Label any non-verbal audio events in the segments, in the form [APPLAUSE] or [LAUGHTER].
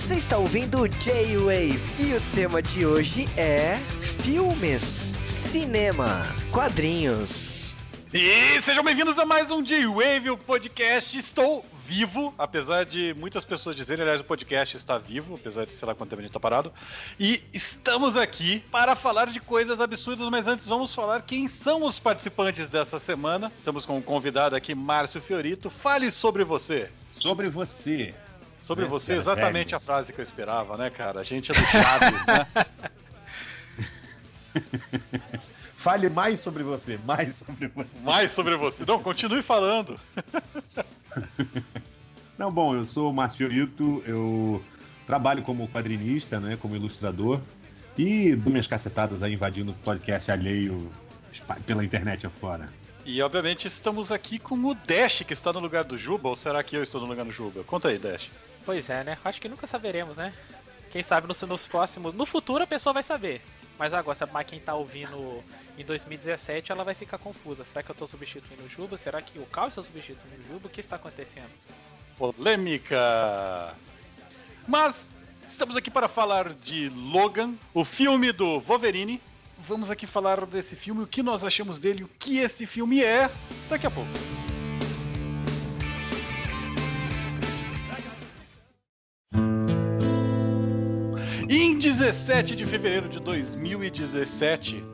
Você está ouvindo o J-Wave e o tema de hoje é filmes, cinema, quadrinhos. E sejam bem-vindos a mais um J-Wave, o podcast. Estou vivo, apesar de muitas pessoas dizerem, aliás, o podcast está vivo, apesar de sei lá quanto tempo a gente está parado. E estamos aqui para falar de coisas absurdas, mas antes vamos falar quem são os participantes dessa semana. Estamos com um convidado aqui, Márcio Fiorito. Fale sobre você. Sobre você. Sobre você, exatamente velho. a frase que eu esperava, né, cara? A gente é do Chaves, né? [LAUGHS] Fale mais sobre você, mais sobre você. Mais sobre você. Não, continue falando. Não, bom, eu sou o Márcio Fiorito, eu trabalho como quadrinista, né, como ilustrador, e dou minhas cacetadas aí invadindo o podcast alheio pela internet afora. E obviamente estamos aqui com o Dash, que está no lugar do Juba, ou será que eu estou no lugar do Juba? Conta aí, Dash. Pois é, né? Acho que nunca saberemos, né? Quem sabe nos, nos próximos. No futuro a pessoa vai saber. Mas agora, mas quem tá ouvindo em 2017, ela vai ficar confusa. Será que eu tô substituindo o Juba? Será que o Cal está substituindo o Juba? O que está acontecendo? Polêmica! Mas estamos aqui para falar de Logan, o filme do Wolverine. Vamos aqui falar desse filme, o que nós achamos dele, o que esse filme é, daqui a pouco. 17 de fevereiro de 2017,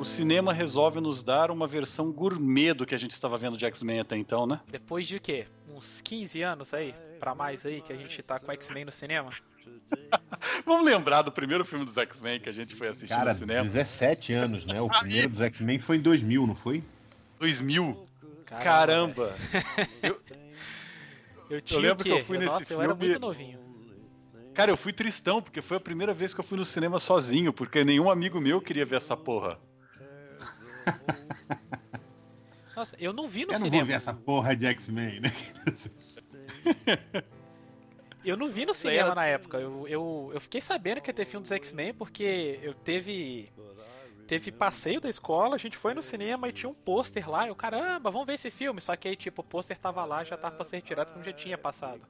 o cinema resolve nos dar uma versão gourmet do que a gente estava vendo de X-Men até então, né? Depois de quê? Uns 15 anos aí? Pra mais aí que a gente tá com X-Men no cinema? [LAUGHS] Vamos lembrar do primeiro filme dos X-Men que a gente foi assistir Cara, no cinema? 17 anos, né? O primeiro dos X-Men foi em 2000, não foi? 2000? Caramba! Caramba. eu, [LAUGHS] eu, eu lembro que eu fui eu, nesse nossa, filme. Eu era muito novinho. Cara, eu fui tristão, porque foi a primeira vez que eu fui no cinema sozinho, porque nenhum amigo meu queria ver essa porra. [LAUGHS] Nossa, eu não vi no eu cinema. Eu não vou ver essa porra de X-Men, né? [LAUGHS] eu não vi no cinema na época. Eu, eu, eu fiquei sabendo que ia ter filme dos X-Men porque eu teve. Teve passeio da escola, a gente foi no cinema e tinha um pôster lá. Eu, caramba, vamos ver esse filme. Só que aí, tipo, o pôster tava lá, já tava pra ser retirado como já tinha passado.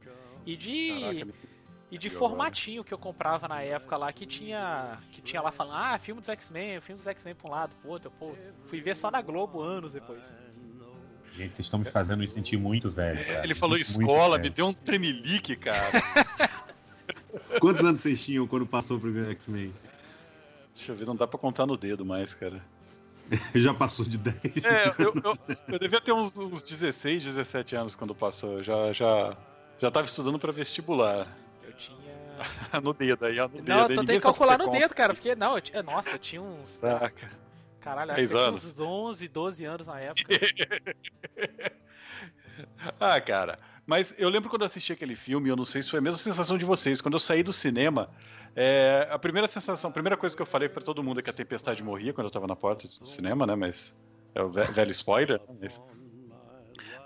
E de. Caraca, e de formatinho que eu comprava na época lá, que tinha que tinha lá falando, ah, filme dos X-Men, filme dos X-Men pra um lado, pro outro. Pô, fui ver só na Globo anos depois. Gente, vocês estão me fazendo me sentir muito velho. Cara. Ele falou muito escola, me deu um tremelique, cara. [LAUGHS] Quantos anos vocês tinham quando passou o primeiro X-Men? Deixa eu ver, não dá pra contar no dedo mais, cara. [LAUGHS] Já passou de 10. É, eu, eu, eu devia ter uns, uns 16, 17 anos quando passou. Já, já, já tava estudando para vestibular tinha. [LAUGHS] no dedo aí, ó, no dedo. Não, eu tentei calcular no dedo, cara, porque, não, eu tinha, nossa, eu tinha uns. Saca. Caralho, acho que tinha uns 11, 12 anos na época. [LAUGHS] ah, cara. Mas eu lembro quando eu assisti aquele filme, eu não sei se foi a mesma sensação de vocês. Quando eu saí do cinema, é, a primeira sensação, a primeira coisa que eu falei para todo mundo é que a tempestade morria quando eu tava na porta do cinema, né? Mas é o velho spoiler. Né?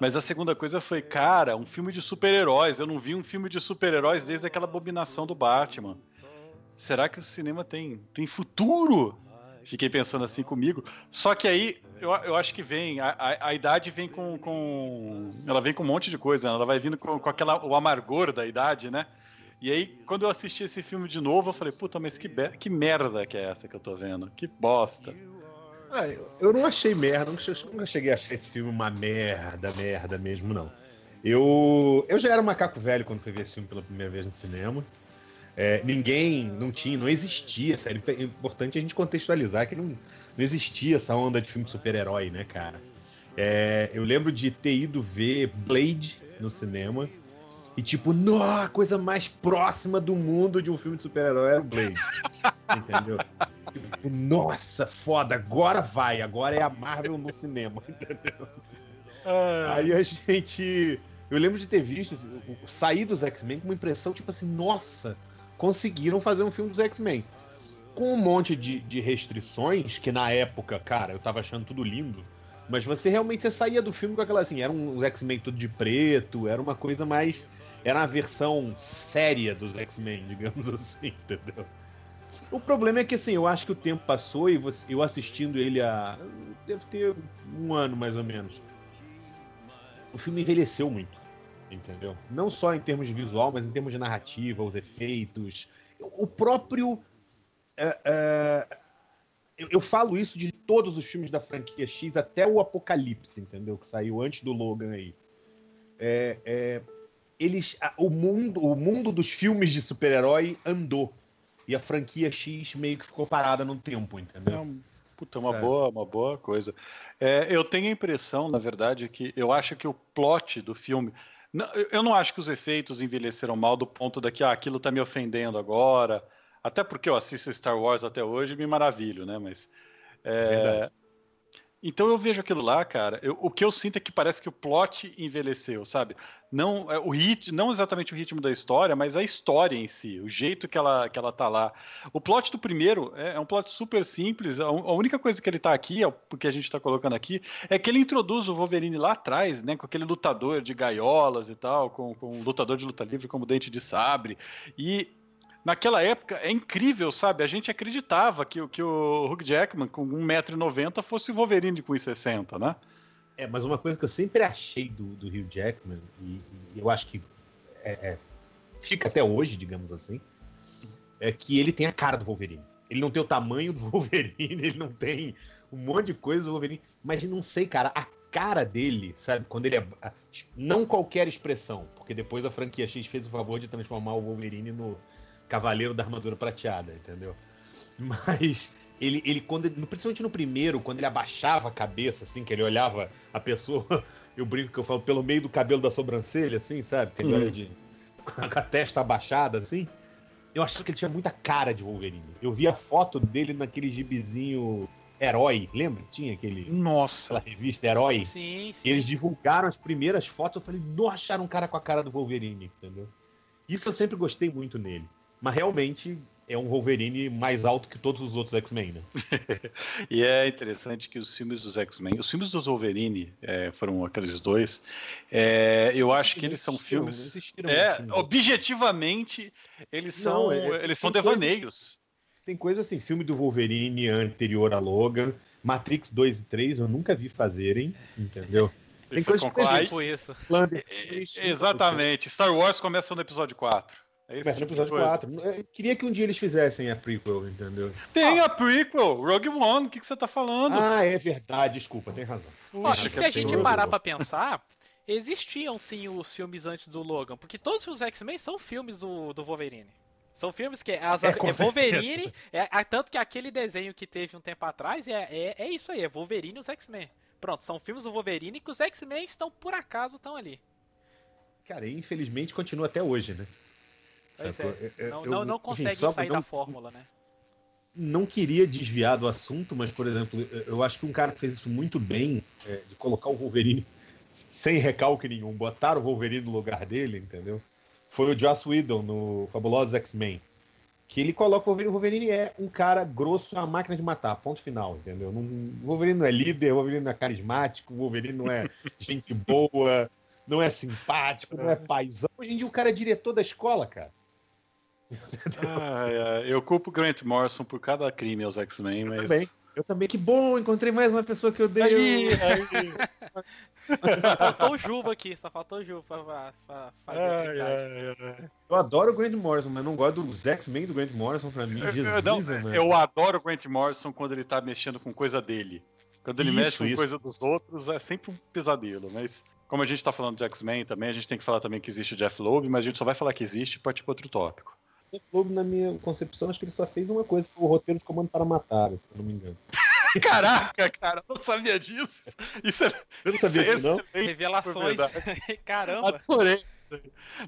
Mas a segunda coisa foi, cara, um filme de super-heróis. Eu não vi um filme de super-heróis desde aquela abominação do Batman. Será que o cinema tem, tem futuro? Fiquei pensando assim comigo. Só que aí eu, eu acho que vem. A, a, a, idade vem com, com. Ela vem com um monte de coisa. Né? Ela vai vindo com, com aquela, o amargor da idade, né? E aí, quando eu assisti esse filme de novo, eu falei, puta, mas que, que merda que é essa que eu tô vendo? Que bosta. Ah, eu não achei merda, nunca cheguei a achar esse filme uma merda, merda mesmo, não. Eu, eu já era um macaco velho quando fui ver esse filme pela primeira vez no cinema. É, ninguém, não tinha, não existia, sério. É importante a gente contextualizar que não, não existia essa onda de filme de super-herói, né, cara? É, eu lembro de ter ido ver Blade no cinema e, tipo, no, a coisa mais próxima do mundo de um filme de super-herói era o Blade. entendeu? [LAUGHS] Tipo, nossa, foda, agora vai, agora é a Marvel no cinema, [LAUGHS] entendeu? Ah. Aí a gente. Eu lembro de ter visto assim, sair dos X-Men com uma impressão, tipo assim, nossa, conseguiram fazer um filme dos X-Men. Com um monte de, de restrições, que na época, cara, eu tava achando tudo lindo. Mas você realmente você saía do filme com aquela assim, era um X-Men tudo de preto, era uma coisa mais. Era a versão séria dos X-Men, [LAUGHS] digamos assim, entendeu? O problema é que, assim, eu acho que o tempo passou e eu assistindo ele há. Deve ter um ano mais ou menos. O filme envelheceu muito. entendeu? Não só em termos de visual, mas em termos de narrativa, os efeitos, o próprio. É, é, eu, eu, falo isso de todos os filmes da franquia X, até o Apocalipse, entendeu? Que saiu antes do Logan aí. É, é eles, o mundo, o mundo dos filmes de super-herói andou e a franquia X meio que ficou parada no tempo, entendeu? É, puta, uma boa, uma boa coisa. É, eu tenho a impressão, na verdade, que eu acho que o plot do filme eu não acho que os efeitos envelheceram mal do ponto daqui, ah, aquilo tá me ofendendo agora. Até porque eu assisto Star Wars até hoje e me maravilho, né? Mas. É... Então eu vejo aquilo lá, cara. Eu, o que eu sinto é que parece que o plot envelheceu, sabe? Não é, o hit, não exatamente o ritmo da história, mas a história em si, o jeito que ela, que ela tá lá. O plot do primeiro é, é um plot super simples. A, a, única coisa que ele tá aqui, é, porque a gente tá colocando aqui, é que ele introduz o Wolverine lá atrás, né? Com aquele lutador de gaiolas e tal, com, com um lutador de luta livre como dente de sabre. E naquela época é incrível, sabe? A gente acreditava que, que o Hugh Jackman, com 1,90m, fosse o Wolverine com 1,60m, né? É, mas uma coisa que eu sempre achei do, do Hugh Jackman, e, e eu acho que é, é, fica até hoje, digamos assim, é que ele tem a cara do Wolverine. Ele não tem o tamanho do [LAUGHS] Wolverine, ele não tem um monte de coisa do Wolverine, mas não sei, cara, a cara dele, sabe? Quando ele é. Não qualquer expressão, porque depois a franquia X fez o favor de transformar o Wolverine no, Cavaleiro da Armadura Prateada, entendeu? Mas ele, ele quando principalmente no primeiro, quando ele abaixava a cabeça, assim, que ele olhava a pessoa, [LAUGHS] eu brinco que eu falo pelo meio do cabelo da sobrancelha, assim, sabe? Que ele olha de, com a testa abaixada, assim. Eu achava que ele tinha muita cara de Wolverine. Eu vi a foto dele naquele gibizinho Herói, lembra? Tinha aquele. Nossa! Aquela revista Herói. Sim, sim. E eles divulgaram as primeiras fotos. Eu falei, não acharam um cara com a cara do Wolverine, entendeu? Isso eu sempre gostei muito nele. Mas realmente é um Wolverine mais alto que todos os outros X-Men, né? [LAUGHS] e é interessante que os filmes dos X-Men, os filmes dos Wolverine é, foram aqueles dois. É, eu acho que eles são filmes. É, objetivamente, eles são, Não, é, eles são devaneios. Coisas, tem coisa assim, filme do Wolverine anterior a Logan, Matrix 2 e 3, eu nunca vi fazerem, entendeu? Tem coisa que isso. É, exatamente. Star Wars começa no episódio 4. É Começa no episódio 4. Eu queria que um dia eles fizessem a prequel, entendeu? Tem ah. a prequel, Rogue One, o que, que você tá falando? Ah, é verdade, desculpa, tem razão. Ó, e se a gente parar pra pensar, existiam sim os filmes antes do Logan, porque todos os X-Men são filmes do, do Wolverine. São filmes que as, é, é Wolverine, é, é, tanto que aquele desenho que teve um tempo atrás é, é, é isso aí, é Wolverine e os X-Men. Pronto, são filmes do Wolverine que os X-Men estão, por acaso, estão ali. Cara, e infelizmente continua até hoje, né? É. Não, eu, não, não, consegue enfim, sair não, da fórmula, né? Não queria desviar do assunto, mas, por exemplo, eu acho que um cara que fez isso muito bem, é, de colocar o Wolverine [LAUGHS] sem recalque nenhum, botar o Wolverine no lugar dele, entendeu? Foi o Joss Whedon no Fabulosos X-Men. Que ele coloca o Wolverine. O Wolverine é um cara grosso, uma máquina de matar, ponto final, entendeu? Não, o Wolverine não é líder, o Wolverine não é carismático, o Wolverine não é [LAUGHS] gente boa, não é simpático, não é paizão. Hoje em dia o cara é diretor da escola, cara. Ah, eu culpo Grant Morrison por cada crime aos X-Men, mas. Eu também. eu também, que bom, encontrei mais uma pessoa que eu dei. Aí, aí. só faltou o Juba aqui, só faltou o Juba pra, pra fazer ai, ai, ai. Eu adoro o Grant Morrison, mas não gosto dos X-Men do Grant Morrison pra mim. Jesus, eu, não, eu adoro o Grant Morrison quando ele tá mexendo com coisa dele. Quando ele isso, mexe com isso. coisa dos outros, é sempre um pesadelo, mas como a gente tá falando de X-Men também, a gente tem que falar também que existe o Jeff Loeb, mas a gente só vai falar que existe e partir para outro tópico. Globo, na minha concepção, acho que ele só fez uma coisa, foi o roteiro de Comando para Matar, se eu não me engano. [LAUGHS] Caraca, cara, não sabia disso. Isso é, eu não sabia é disso, não? Revelações. [LAUGHS] Caramba. Adorei.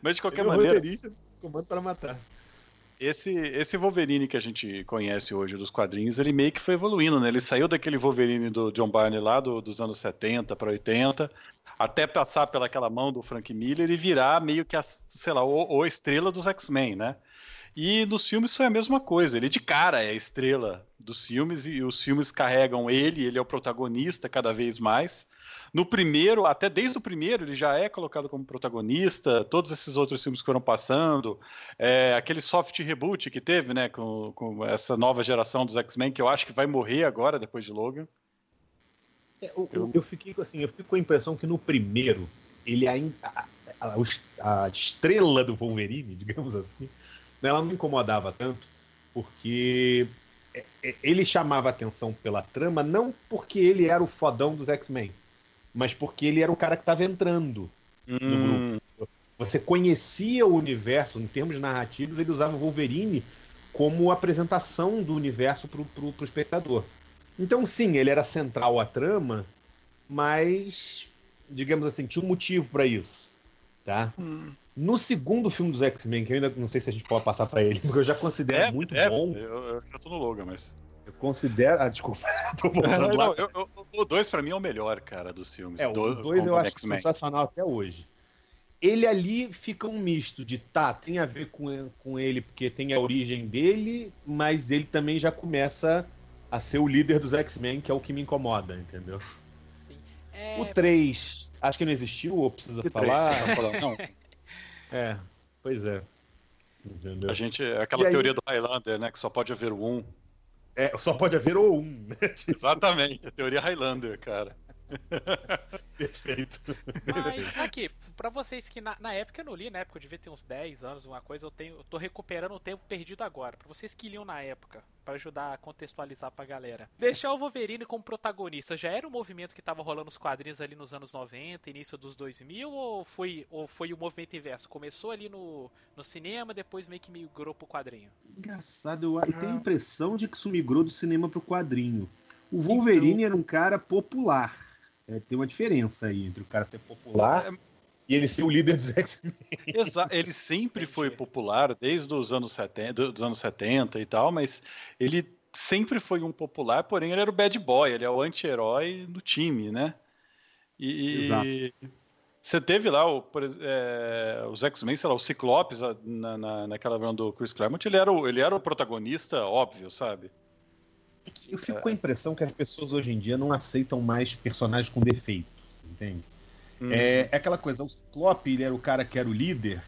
Mas de qualquer ele maneira. roteirista Comando para Matar. Esse, esse Wolverine que a gente conhece hoje dos quadrinhos, ele meio que foi evoluindo, né? Ele saiu daquele Wolverine do John Barney lá do, dos anos 70 para 80, até passar pelaquela mão do Frank Miller e virar meio que a, sei lá, o, o estrela dos X-Men, né? E nos filmes foi a mesma coisa. Ele de cara é a estrela dos filmes e os filmes carregam ele, ele é o protagonista cada vez mais. No primeiro, até desde o primeiro, ele já é colocado como protagonista. Todos esses outros filmes que foram passando, é, aquele soft reboot que teve, né, com, com essa nova geração dos X-Men, que eu acho que vai morrer agora depois de Logan. É, eu, eu, fiquei assim, eu fico com a impressão que no primeiro ele ainda a, a estrela do Wolverine, [LAUGHS] digamos assim, ela não me incomodava tanto, porque é, é, ele chamava atenção pela trama não porque ele era o fodão dos X-Men, mas porque ele era o cara que estava entrando hum. no grupo. Você conhecia o universo, em termos narrativos, ele usava o Wolverine como apresentação do universo para o espectador. Então, sim, ele era central à trama, mas, digamos assim, tinha um motivo para isso. Tá? Hum. No segundo filme dos X-Men, que eu ainda não sei se a gente pode passar para ele, [LAUGHS] porque eu já considero é, muito é, bom. Eu, eu já tô no Logan, mas. Eu considero. Ah, desculpa. [LAUGHS] tô voltando não, lá. Eu, eu, o 2 para mim é o melhor, cara, dos filmes. É, o 2 eu acho sensacional até hoje. Ele ali fica um misto de tá, tem a ver com, com ele porque tem a origem dele, mas ele também já começa a ser o líder dos X-Men, que é o que me incomoda, entendeu? É... O 3, acho que não existiu, ou precisa falar? não. [LAUGHS] É, pois é. Entendeu? A gente, aquela teoria do Highlander, né? Que só pode haver um. É, só pode haver o um, né? Exatamente, a teoria Highlander, cara. [LAUGHS] Perfeito. Mas aqui, pra vocês que na, na, época eu não li, na época eu devia ter uns 10 anos, uma coisa, eu tenho. Eu tô recuperando o tempo perdido agora. Pra vocês que liam na época, para ajudar a contextualizar pra galera. Deixar o Wolverine como protagonista já era um movimento que tava rolando nos quadrinhos ali nos anos 90, início dos 2000, ou foi, ou foi o movimento inverso? Começou ali no, no cinema, depois meio que migrou pro quadrinho? Engraçado, eu tenho a impressão de que isso migrou do cinema pro quadrinho. O Wolverine então... era um cara popular é, tem uma diferença aí entre o cara ser popular é... e ele ser o líder dos X-Men. Exato, ele sempre foi popular desde os anos 70, dos anos 70 e tal, mas ele sempre foi um popular, porém ele era o bad boy, ele é o anti-herói do time, né? E, Exato. Você teve lá o, é, os X-Men, sei lá, o Ciclopes na, na, naquela versão do Chris Claremont, ele era, o, ele era o protagonista, óbvio, sabe? Eu fico com a impressão que as pessoas hoje em dia não aceitam mais personagens com defeitos, entende? Hum. É, é, aquela coisa, o Ciclope, ele era o cara que era o líder,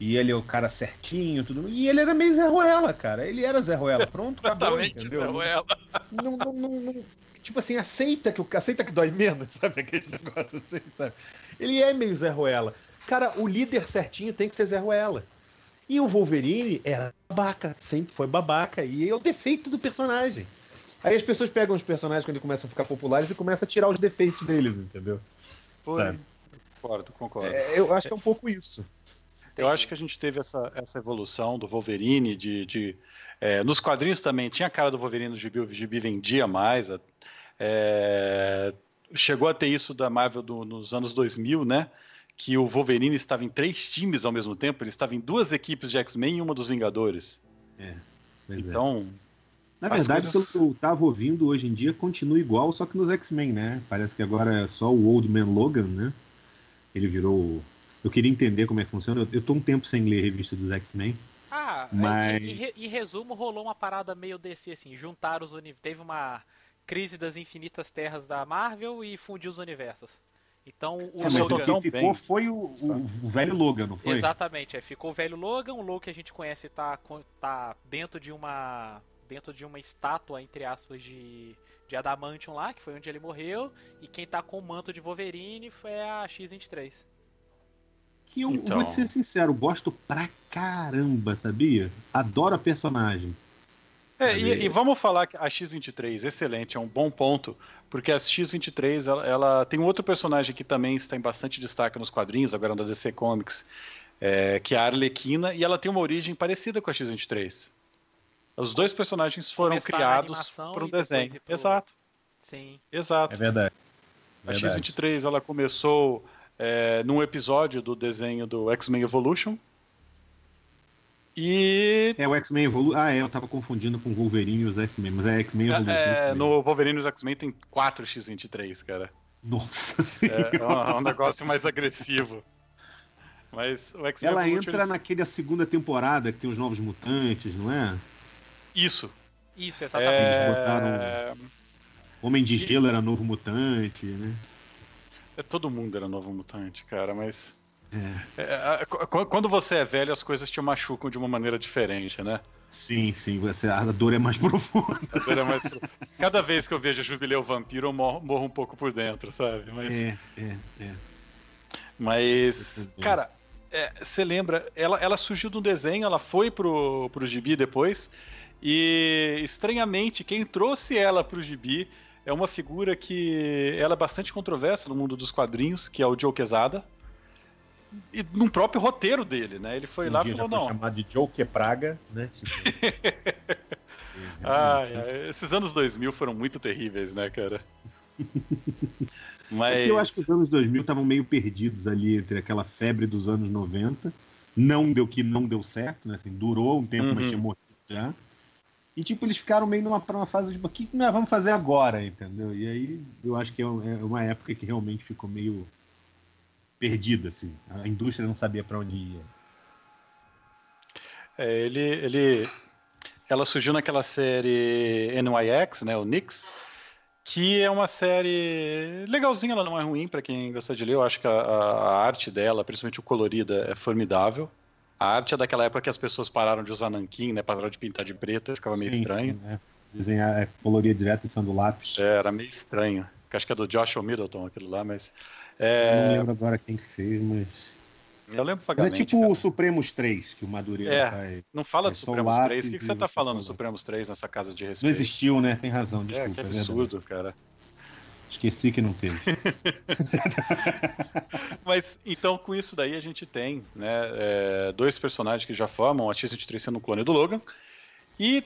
e ele é o cara certinho, tudo. E ele era meio Zé Ruela, cara. Ele era Zé Ruela. Pronto, acabou, entendeu? Zé Ruela. Não, não, não, não, tipo assim, aceita que, aceita que dói menos, [LAUGHS] sabe? Aquele negócio assim, sabe? Ele é meio Zé Ruela. Cara, o líder certinho tem que ser Zé Ruela. E o Wolverine era babaca, sempre foi babaca. E é o defeito do personagem. Aí as pessoas pegam os personagens quando eles começam a ficar populares e começam a tirar os defeitos deles, entendeu? Foi. Concordo, concordo. É, eu acho que é um pouco isso. Eu acho que a gente teve essa, essa evolução do Wolverine, de. de é, nos quadrinhos também tinha a cara do Wolverine no gibi, o gibi vendia mais. É, chegou a ter isso da Marvel do, nos anos 2000, né? Que o Wolverine estava em três times ao mesmo tempo, ele estava em duas equipes de X-Men e uma dos Vingadores. É, então, é. Na verdade, coisas... pelo que eu tava ouvindo hoje em dia, continua igual, só que nos X-Men, né? Parece que agora é só o Old Man Logan, né? Ele virou. Eu queria entender como é que funciona. Eu, eu tô um tempo sem ler a revista dos X-Men. Ah, mas... em, em, resumo, rolou uma parada meio desse assim, juntar os universos. Teve uma crise das infinitas terras da Marvel e fundiu os universos. Então o é, Logan. Quem ficou foi o, o, o, velho Logan, não foi? Exatamente, é, ficou o velho Logan, o Logan que a gente conhece tá, tá dentro de uma dentro de uma estátua, entre aspas, de, de Adamantium lá, que foi onde ele morreu, e quem tá com o manto de Wolverine foi a X-23. Que eu então... vou te ser sincero, gosto pra caramba, sabia? Adoro a personagem. É, e, e, vamos falar que a X-23, excelente, é um bom ponto, porque a X-23, ela, ela, tem um outro personagem que também está em bastante destaque nos quadrinhos, agora na DC Comics, é, que é a Arlequina, e ela tem uma origem parecida com a X-23. Os dois personagens foram criados por um desenho. Pro... Exato. Sim. Exato. É verdade. A X-23 ela começou é, num episódio do desenho do X-Men Evolution. E. É o X-Men Evolution. Ah, é, eu tava confundindo com o Wolverine e os X-Men, mas é X-Men Evolution. É, no Wolverine e os X-Men tem 4 X-23, cara. Nossa [LAUGHS] Senhora. É, é, um, é um negócio mais agressivo. Mas o X-Men Ela Evolution, entra eles... naquela segunda temporada que tem os novos mutantes, não é? Isso. Isso, exatamente. É... botaram. Homem de Gelo era novo mutante, né? É, todo mundo era novo mutante, cara, mas. É. É, quando você é velho, as coisas te machucam de uma maneira diferente, né? Sim, sim, você, a dor é mais [LAUGHS] profunda. A dor é mais Cada vez que eu vejo Jubileu Vampiro, eu morro, morro, um pouco por dentro, sabe? Mas... É, é, é. Mas, cara, você é, lembra, ela, ela surgiu do desenho, ela foi pro, pro gibi depois, e estranhamente, quem trouxe ela pro gibi é uma figura que ela é bastante controversa no mundo dos quadrinhos, que é o Joe Quesada. E num próprio roteiro dele, né? Ele foi um lá e falou, não. chamado de Joe Que Praga, né? [LAUGHS] Tipo... ah, esses anos 2000 foram muito terríveis, né, cara? [LAUGHS] Mas... É eu acho que os anos 2000 estavam meio perdidos ali entre aquela febre dos anos 90. Não deu que não deu certo, né? Assim, durou um tempo, uhum. mas tinha morrido já. E, tipo, eles ficaram meio numa, fase, tipo, o que nós vamos fazer agora, entendeu? E aí eu acho que é, é uma época que realmente ficou meio perdida, assim. A indústria não sabia para onde ia. É, ele, ele... Ela surgiu naquela série NYX, né, o Nix, que é uma série legalzinha, ela não é ruim para quem gosta de ler. Eu acho que a, a, arte dela, principalmente o colorido, é formidável. A arte é daquela época que as pessoas pararam de usar nanquim, né? Pararam de pintar de preto, ficava meio sim, estranho. Sim, é. Desenhar, é, colorir direto em cima do lápis. É, era meio estranho. Acho que é do Joshua Middleton aquilo lá, mas. É... Eu não lembro agora quem fez, mas. Eu lembro vagamente. Mas é tipo cara. o Supremos 3, que o Madureira é, faz. Não fala do Supremos 3. O que, que você tá falando do Supremos 3 nessa casa de respeito? Não existiu, né? Tem razão, desculpa. É, que é absurdo, é cara. Esqueci que não teve. [LAUGHS] Mas então com isso daí a gente tem né, é, dois personagens que já formam a X-23 sendo um clone do Logan. E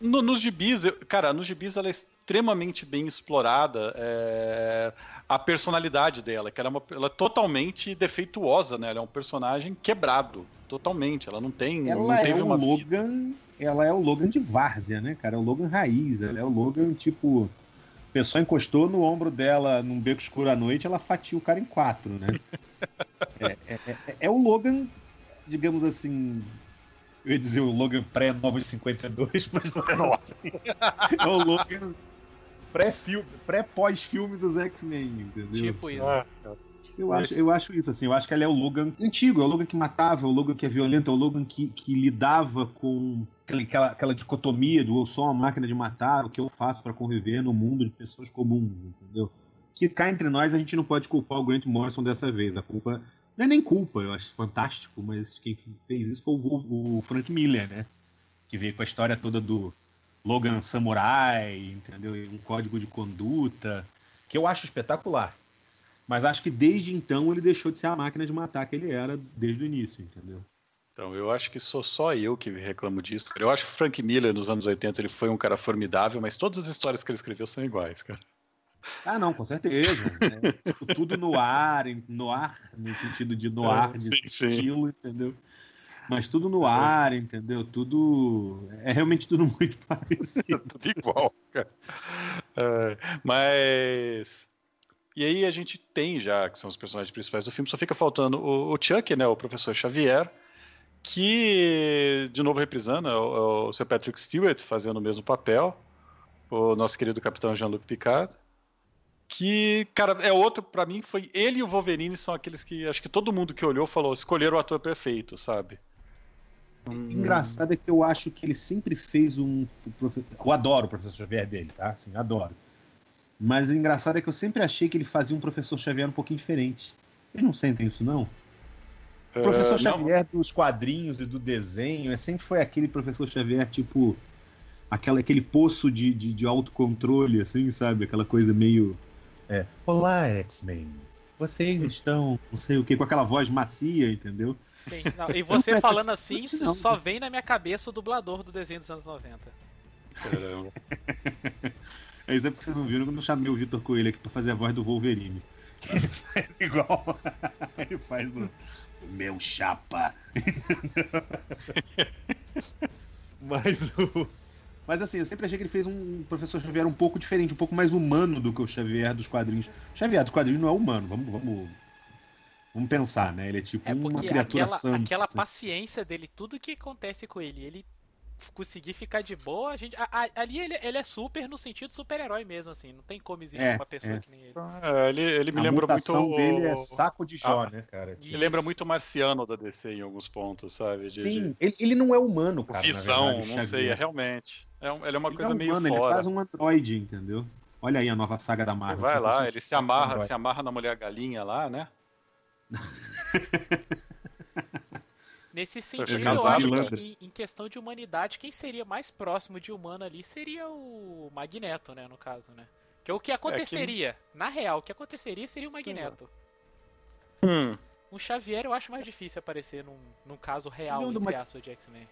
no, nos gibis, eu, cara, nos gibis ela é extremamente bem explorada é, a personalidade dela, que ela é, uma, ela é totalmente defeituosa, né? Ela é um personagem quebrado, totalmente. Ela não tem. Ela não é o Logan. Vida. Ela é o Logan de várzea, né, cara? É o Logan raiz. Ela é o Logan, tipo a pessoa encostou no ombro dela num beco escuro à noite, ela fatia o cara em quatro, né? [LAUGHS] é, é, é, é, o Logan, digamos assim. Eu ia dizer o Logan pré-Novos 52, [LAUGHS] mas não é nossa. É o Logan pré-pós-filme pré dos X-Men, entendeu? Tipo isso. Ah, eu acho, eu acho isso, assim. Eu acho que ela é o Logan antigo, é o Logan que matava, é o Logan que é violento, é o Logan que, que lidava com aquela, aquela dicotomia do eu sou uma máquina de matar, o que eu faço para conviver no mundo de pessoas comuns, entendeu? Que cá entre nós a gente não pode culpar o Grant Morrison dessa vez. A culpa não é nem culpa, eu acho fantástico, mas quem fez isso foi o, o Frank Miller, né? Que veio com a história toda do Logan Samurai, entendeu? Um código de conduta, que eu acho espetacular. Mas acho que desde então ele deixou de ser a máquina de matar que ele era desde o início, entendeu? Então, eu acho que sou só eu que reclamo disso. Eu acho que Frank Miller, nos anos 80, ele foi um cara formidável, mas todas as histórias que ele escreveu são iguais, cara. Ah, não, com certeza. [LAUGHS] Né? Tudo no ar, no ar, no sentido de no ar, de sim, estilo, sim. entendeu? Mas tudo no ar, entendeu? Tudo. É realmente tudo [LAUGHS] muito [LAUGHS] parecido. tudo igual, cara. É, mas. E aí a gente tem já, que são os personagens principais do filme, só fica faltando o, o Chuck, né, o professor Xavier, que, de novo reprisando, é o, é o Sir Patrick Stewart fazendo o mesmo papel, o nosso querido capitão Jean-Luc Picard, que, cara, é outro, para mim, foi ele e o Wolverine são aqueles que, acho que todo mundo que olhou falou, escolheram o ator perfeito, sabe? Hum... Engraçado é que eu acho que ele sempre fez um. Eu adoro o professor Xavier dele, tá? Assim, adoro. Mas o engraçado é que eu sempre achei que ele fazia um professor Xavier um pouquinho diferente. Vocês não sentem isso, não? O professor uh, Xavier não. dos quadrinhos e do desenho é, sempre foi aquele professor Xavier, tipo, aquela, aquele poço de, de, de autocontrole, assim, sabe? Aquela coisa meio. É, Olá, X-Men. Vocês estão, não sei o que, com aquela voz macia, entendeu? Sim, não, e [LAUGHS] você falando assim, isso só vem na minha cabeça o dublador do desenho dos anos 90. Caramba. [LAUGHS] É isso é porque vocês não viram quando eu chamei o Vitor Coelho aqui pra fazer a voz do Wolverine. [LAUGHS] Ele faz igual. [LAUGHS] Ele faz o. Meu chapa. [LAUGHS] Mas o. Mas assim, eu sempre achei que ele fez um professor Xavier um pouco diferente, um pouco mais humano do que o Xavier dos quadrinhos. O Xavier dos quadrinhos não é humano, vamos, vamos, vamos pensar, né? Ele é tipo é uma criatura aquela, santa. Aquela paciência dele, tudo que acontece com ele, ele conseguir ficar de boa, a gente. A, a, ali ele, ele, é super no sentido super-herói mesmo, assim. Não tem como existir é, uma pessoa é. que nem ele. É, ele, ele me a lembra muito. dele é saco de Jó, ah, né, cara? Ele lembra muito o Marciano da DC em alguns pontos, sabe? De, Sim, de... Ele, ele não é humano, cara. Visão, verdade, não sei, é realmente. É, ele é uma ele coisa é meio humano, fora. Ele faz um androide, entendeu? Olha aí a nova saga da Marvel. Ele vai lá, ele se amarra, se amarra na mulher galinha lá, né? [LAUGHS] Nesse sentido, eu acho que em, em questão de humanidade, quem seria mais próximo de humano ali seria o Magneto, né, no caso, né? Que é o que aconteceria, na real, o que aconteceria seria o Magneto. Hum. Um Xavier eu acho mais difícil aparecer num, num caso real, entre Mag- aspas, de X-Men.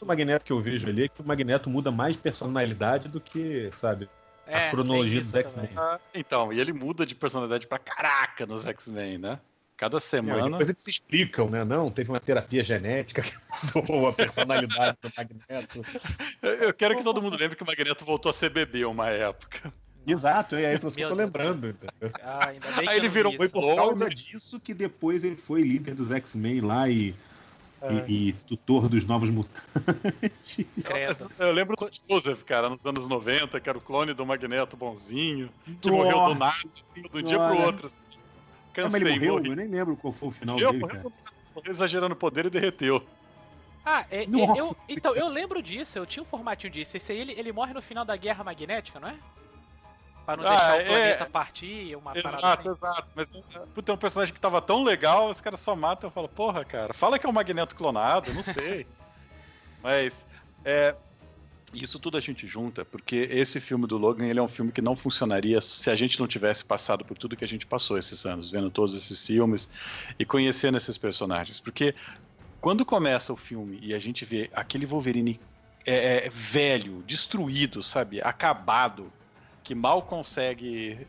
O Magneto que eu vejo ali é que o Magneto muda mais personalidade do que, sabe, É, a cronologia dos X-Men. Ah, então, e ele muda de personalidade pra caraca nos X-Men, né? Cada Não, e semana. depois eles se explicam, né? Não, teve uma terapia genética que [LAUGHS] mudou a personalidade do Magneto. Eu quero que todo mundo lembre que o Magneto voltou a ser bebê uma época. [LAUGHS] Exato, é isso que eu tô Deus do lembrando. Ah, ainda bem que Aí ele não virou vi foi. Por causa disso que depois ele foi líder dos X-Men lá e, É. e- e tutor dos novos mutantes. Credo. [LAUGHS] Eu lembro do Joseph, cara, nos anos 90, que era o clone do Magneto bonzinho, que morreu do nada, de um dia pro outro. assim. Mas Cansei, ele morreu? morri. Eu nem lembro qual foi o final Eu dele, cara. morreu exagerando o poder e derreteu. Ah, é, é, eu, então, eu lembro disso, eu tinha um formatinho disso. Esse aí, ele, ele morre no final da Guerra Magnética, não é? Pra não Ah, deixar o é. planeta partir, uma parada Exato, assim. exato. Mas puta, é um personagem que tava tão legal, os caras só matam. Eu falo, porra, cara, fala que é um Magneto clonado, não sei. [LAUGHS] Mas é, isso tudo a gente junta, porque esse filme do Logan ele é um filme que não funcionaria se a gente não tivesse passado por tudo que a gente passou esses anos, vendo todos esses filmes e conhecendo esses personagens. Porque quando começa o filme e a gente vê aquele Wolverine é, é, velho, destruído, sabe, acabado, que mal consegue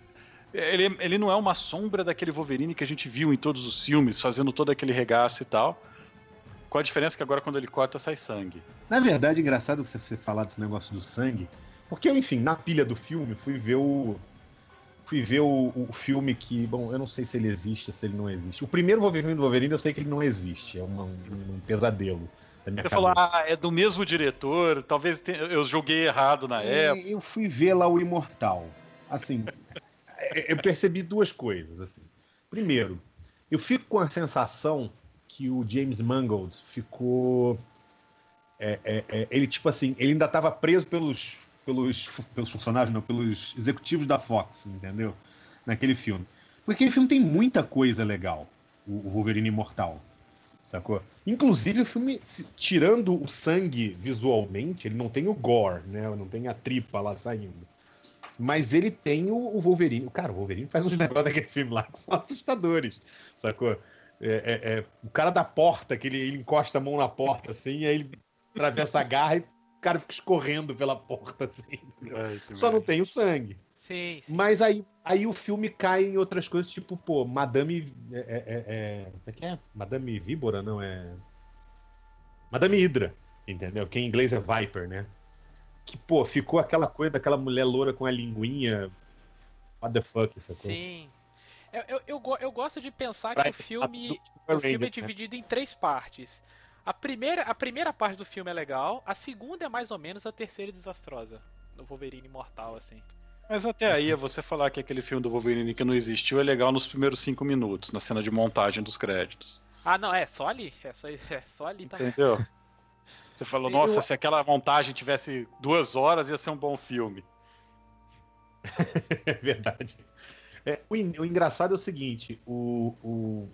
ele, ele não é uma sombra daquele Wolverine que a gente viu em todos os filmes, fazendo todo aquele regaço e tal. A diferença que agora quando ele corta sai sangue. Na verdade, é engraçado você ter falado desse negócio do sangue, porque eu, enfim, na pilha do filme, fui ver o. Fui ver o, o filme que. Bom, eu não sei se ele existe, se ele não existe. O primeiro Wolverine do Wolverine eu sei que ele não existe. É uma- um, um pesadelo Você falou, ah, é do mesmo diretor, talvez tenha- eu joguei errado na É, época. eu fui ver lá o Imortal. Assim, [LAUGHS] é, eu percebi duas coisas. Assim. Primeiro, eu fico com a sensação que o James Mangold ficou. é, é, é, ele, tipo assim, ele ainda estava preso pelos, pelos, pelos funcionários, não, pelos executivos da Fox, entendeu? Naquele filme. Porque aquele filme tem muita coisa legal, o, o Wolverine Imortal. Sacou? Inclusive, o filme, se- tirando o sangue visualmente, ele não tem o gore, né? Não tem a tripa lá saindo. Mas ele tem o, o Wolverine. Cara, o Wolverine faz uns negócios daquele filme lá que são assustadores, sacou? É, é, é, o cara da porta, que ele, ele encosta a mão na porta, assim, aí ele atravessa a garra e o cara fica escorrendo pela porta, assim. Ai, Só não tem o sangue. Sim, sim. Mas aí, aí o filme cai em outras coisas, tipo, pô, Madame. É, é, é, é- como é que é? Madame Víbora, não é. Madame Hydra, entendeu? Que em inglês é Viper, né? Que, pô, ficou aquela coisa daquela mulher loura com a linguinha. What the fuck, sacou? Sim. Eu, eu, eu, eu gosto de pensar que o filme, o filme é né? dividido em três partes. A primeira, a primeira parte do filme é legal, a segunda é mais ou menos, a terceira é desastrosa. No Wolverine Imortal, assim. Mas até aí, você falar que aquele filme do Wolverine que não existiu é legal nos primeiros cinco minutos, na cena de montagem dos créditos. Ah, não, é só ali. É só, é só ali, tá? Entendeu? Você falou, Eu- nossa, se aquela montagem tivesse duas horas, ia ser um bom filme. [LAUGHS] É verdade. É, o, o engraçado é o seguinte: o, o,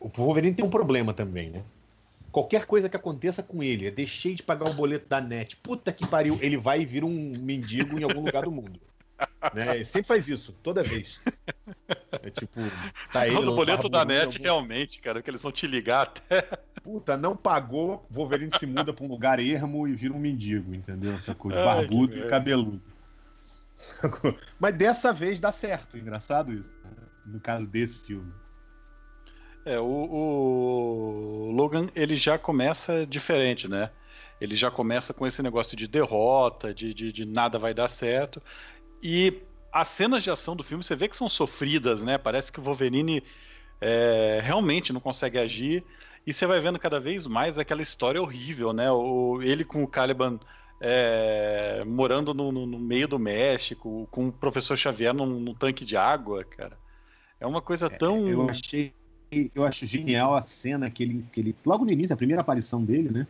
o Wolverine tem um problema também, né? Qualquer coisa que aconteça com ele, é deixei de pagar o boleto da net, puta que pariu, ele vai e vira um mendigo em algum lugar do mundo. [LAUGHS] Né? Ele sempre faz isso, toda vez. É tipo, tá ele. o boleto da net, algum- realmente, cara, que eles vão te ligar até. Puta, não pagou, Wolverine se muda pra um lugar ermo e vira um mendigo, entendeu? Sacou? Ai, Barbudo e cabeludo. [LAUGHS] Mas dessa vez dá certo, engraçado isso. né? No caso desse filme. É, o, o Logan, ele já começa diferente, né? Ele já começa com esse negócio de derrota, de, de, de nada vai dar certo. E as cenas de ação do filme, você vê que são sofridas, né? Parece que o Wolverine é, realmente não consegue agir. E você vai vendo cada vez mais aquela história horrível, né? O, ele com o Caliban é, morando no, no- no meio do México, com o professor Xavier num, num tanque de água, cara. É uma coisa tão. Eu achei. Eu acho genial a cena que ele, que ele. Logo no início, a primeira aparição dele, né?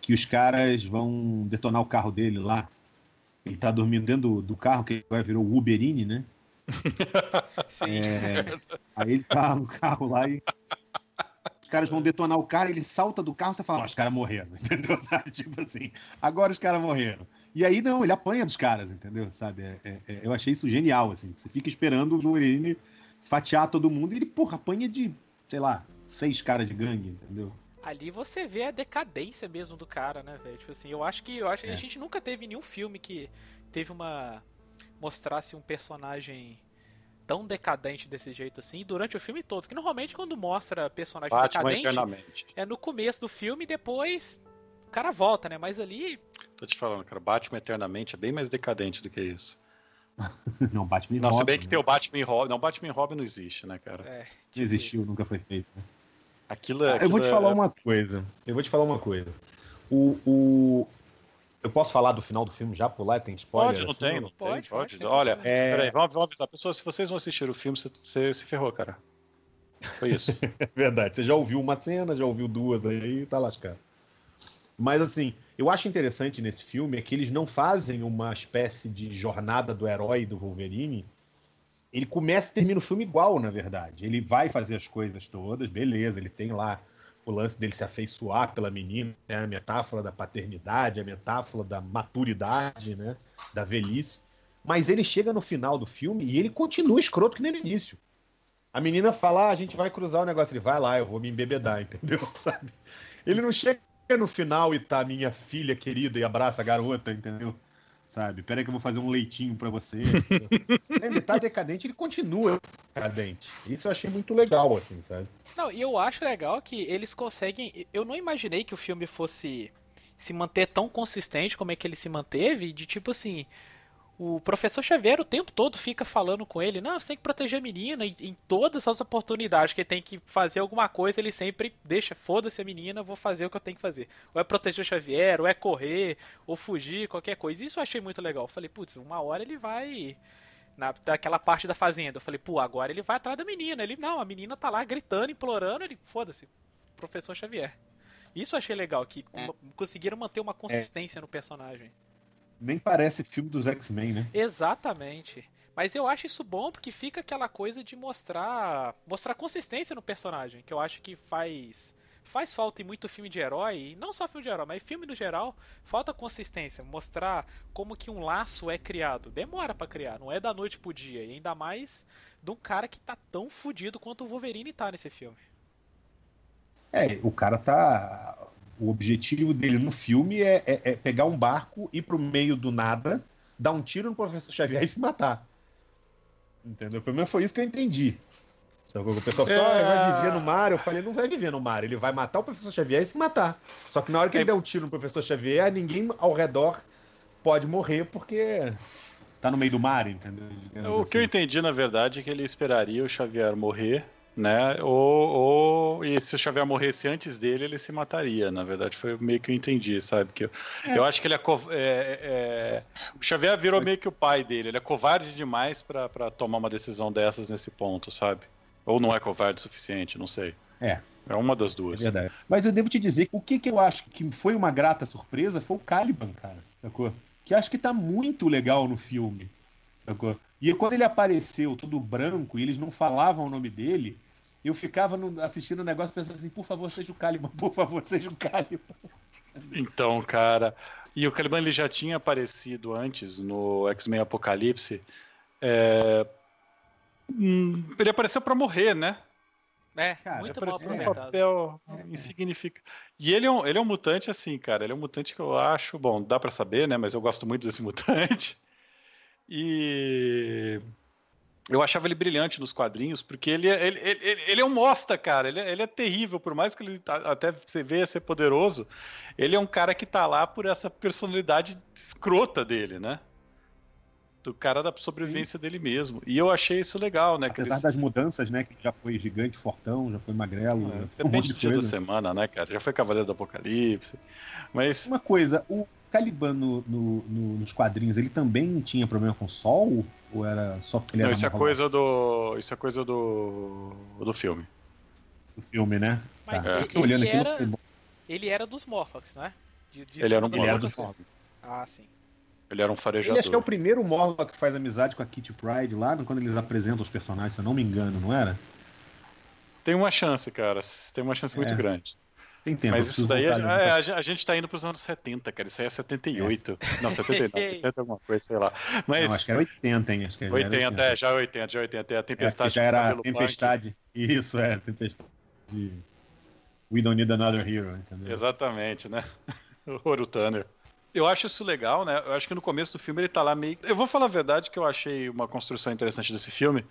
Que os caras vão detonar o carro dele lá. Ele tá dormindo dentro do, do carro, que vai virar o Uberini, né? [LAUGHS] Sim. É, aí ele tá no carro lá e caras vão detonar o cara, ele salta do carro, você fala, os caras morreram, [LAUGHS] entendeu? Sabe? Tipo assim, agora os caras morreram. E aí, não, ele apanha dos caras, entendeu? Sabe? É, é, é, eu achei isso genial, assim. Você fica esperando o Wolverine fatiar todo mundo e ele, porra, apanha de, sei lá, seis caras de gangue, entendeu? Ali você vê a decadência mesmo do cara, né, velho? Tipo assim, eu acho que eu acho É. a gente nunca teve nenhum filme que teve uma mostrasse um personagem tão decadente desse jeito assim durante o filme todo. Que normalmente quando mostra personagem Batman decadente eternamente. é no começo do filme e depois o cara volta, né? Mas ali Tô te falando, cara. Batman eternamente é bem mais decadente do que isso. [LAUGHS] Não, Batman e Não, se Robin, bem que né? tem o Batman e Robin. Não, Batman e Robin não existe, né, cara? é, Não existiu, nunca foi feito. né? Aquilo é. Eu vou te aquilo falar é- uma coisa. Eu vou te falar uma coisa. O, o... Eu posso falar do final do filme já pular? Tem spoiler? Pode, não assim, tem, não Pode, tem, pode. pode, Olha, É, peraí, vamos, vamos avisar. Pessoas, se vocês vão assistir o filme, você, você se ferrou, cara. Foi isso. [LAUGHS] É verdade. Você já ouviu uma cena, já ouviu duas aí, tá lascado. Mas assim, eu acho interessante nesse filme é que eles não fazem uma espécie de jornada do herói do Wolverine. Ele começa e termina o filme igual, na verdade. Ele vai fazer as coisas todas, beleza, ele tem lá o lance dele se afeiçoar pela menina, né? a metáfora da paternidade, a metáfora da maturidade, né? da velhice. Mas ele chega no final do filme e ele continua escroto que nem no início. A menina fala, ah, a gente vai cruzar o negócio. Ele vai lá, eu vou me embebedar, [LAUGHS] entendeu? Sabe? Ele não chega no final e tá minha filha querida e abraça a garota, entendeu? Sabe? Peraí que eu vou fazer um leitinho pra você. [LAUGHS] ele tá decadente, ele continua decadente. Isso eu achei muito legal, assim, sabe? Não, e eu acho legal que eles conseguem. Eu não imaginei que o filme fosse se manter tão consistente como é que ele se manteve, de tipo assim. O professor Xavier o tempo todo fica falando com ele, não, você tem que proteger a menina, e em todas as oportunidades que ele tem que fazer alguma coisa, ele sempre deixa, foda-se a menina, vou fazer o que eu tenho que fazer. Ou é proteger o Xavier, ou é correr, ou fugir, qualquer coisa. Isso eu achei muito legal. Eu falei, putz, uma hora ele vai na, daquela parte da fazenda. Eu falei, pô, agora ele vai atrás da menina. Ele, não, a menina tá lá gritando, implorando, ele, foda-se, professor Xavier. Isso eu achei legal, que ma- conseguiram manter uma consistência no personagem. Nem parece filme dos X-Men, né? Exatamente. Mas eu acho isso bom porque fica aquela coisa de mostrar mostrar consistência no personagem, que eu acho que faz faz falta em muito filme de herói, e não só filme de herói, mas filme no geral, falta consistência, mostrar como que um laço é criado. Demora pra criar, não é da noite pro dia, e ainda mais de um cara que tá tão fudido quanto o Wolverine tá nesse filme. É, o cara tá. O objetivo dele no filme é, é- é pegar um barco, ir pro meio do nada, dar um tiro no professor Xavier e se matar. Entendeu? Pelo menos foi isso que eu entendi. Sabe, o pessoal falou, É. ah, vai viver no mar. Eu falei, não vai viver no mar. Ele vai matar o professor Xavier e se matar. Só que na hora que ele der um tiro no professor Xavier, ninguém ao redor pode morrer porque tá no meio do mar, entendeu? Digamos O assim. que eu entendi, na verdade, é que ele esperaria o Xavier morrer, né? Ou, ou e se o Xavier morresse antes dele, ele se mataria. Na verdade, foi meio que eu entendi, sabe? Que eu, eu acho que ele é, é- é- O Xavier virou meio que o pai dele. Ele é covarde demais pra pra tomar uma decisão dessas nesse ponto, sabe? Ou não é covarde o suficiente, não sei. É. É uma das É duas. verdade. Mas eu devo te dizer que o que, que eu acho que foi uma grata surpresa foi o Caliban, cara. Sacou? Que acho que tá muito legal no filme. Sacou? E quando ele apareceu todo branco e eles não falavam o nome dele, eu ficava no- assistindo o negócio pensando assim, por favor, seja o Caliban, por favor, seja o Caliban. Então, cara. E o Caliban ele já tinha aparecido antes no X-Men Apocalipse. É, hum, Ele apareceu pra morrer, né? É, Cara, muito mal Apareceu um papel insignificante. E ele é, um, ele é um mutante assim, cara. Ele é um mutante que eu acho. Bom, dá pra saber, né? Mas eu gosto muito desse [LAUGHS] mutante. E. Eu achava ele brilhante nos quadrinhos, porque ele é, ele, ele, ele é um mosta, cara. Ele é, ele é terrível, por mais que ele tá- até você veja ser poderoso. Ele é um cara que tá lá por essa personalidade escrota dele, né? Do cara da sobrevivência dele mesmo. E eu achei isso legal, né? Apesar eles- das mudanças, né? Que já foi gigante, fortão, já foi magrelo, já foi um monte de do dia da coisa. semana, né, cara? Já foi Cavaleiro do Apocalipse. Mas Uma coisa, o Caliban no- no- no- nos quadrinhos, ele também tinha problema com o sol? Ou era só porque ele não, era isso é coisa do. Isso é coisa do. do filme. do filme, né? Mas Tá. ele- Eu fiquei olhando ele aqui, era- sei. Ele era dos Morlocks, não é? De- de Ele era um Ele era dos Morlocks. Ah, sim. Ele era um Ele farejador. acho que é o primeiro Morlock que faz amizade com a Kitty Pride lá, quando eles apresentam os personagens, se eu não me engano, não era? tem uma chance, cara. Tem uma chance muito É. grande. Tem tempo. Mas isso daí, é, ali. a, a gente tá indo pros anos 70, cara. Isso aí é 78. Não, 79, 80 [LAUGHS] alguma coisa, sei lá. Mas Não, acho que era 80, hein? Acho que já era 80, é, já é 80, já é 80. É a É, tempestade já do era tempestade. Isso, é, tempestade. de We don't need another hero, punk. entendeu? Exatamente, né? [LAUGHS] o Ouro Tanner. Eu acho isso legal, né? Eu acho que no começo do filme ele tá lá meio. Eu vou falar a verdade que eu achei uma construção interessante desse filme,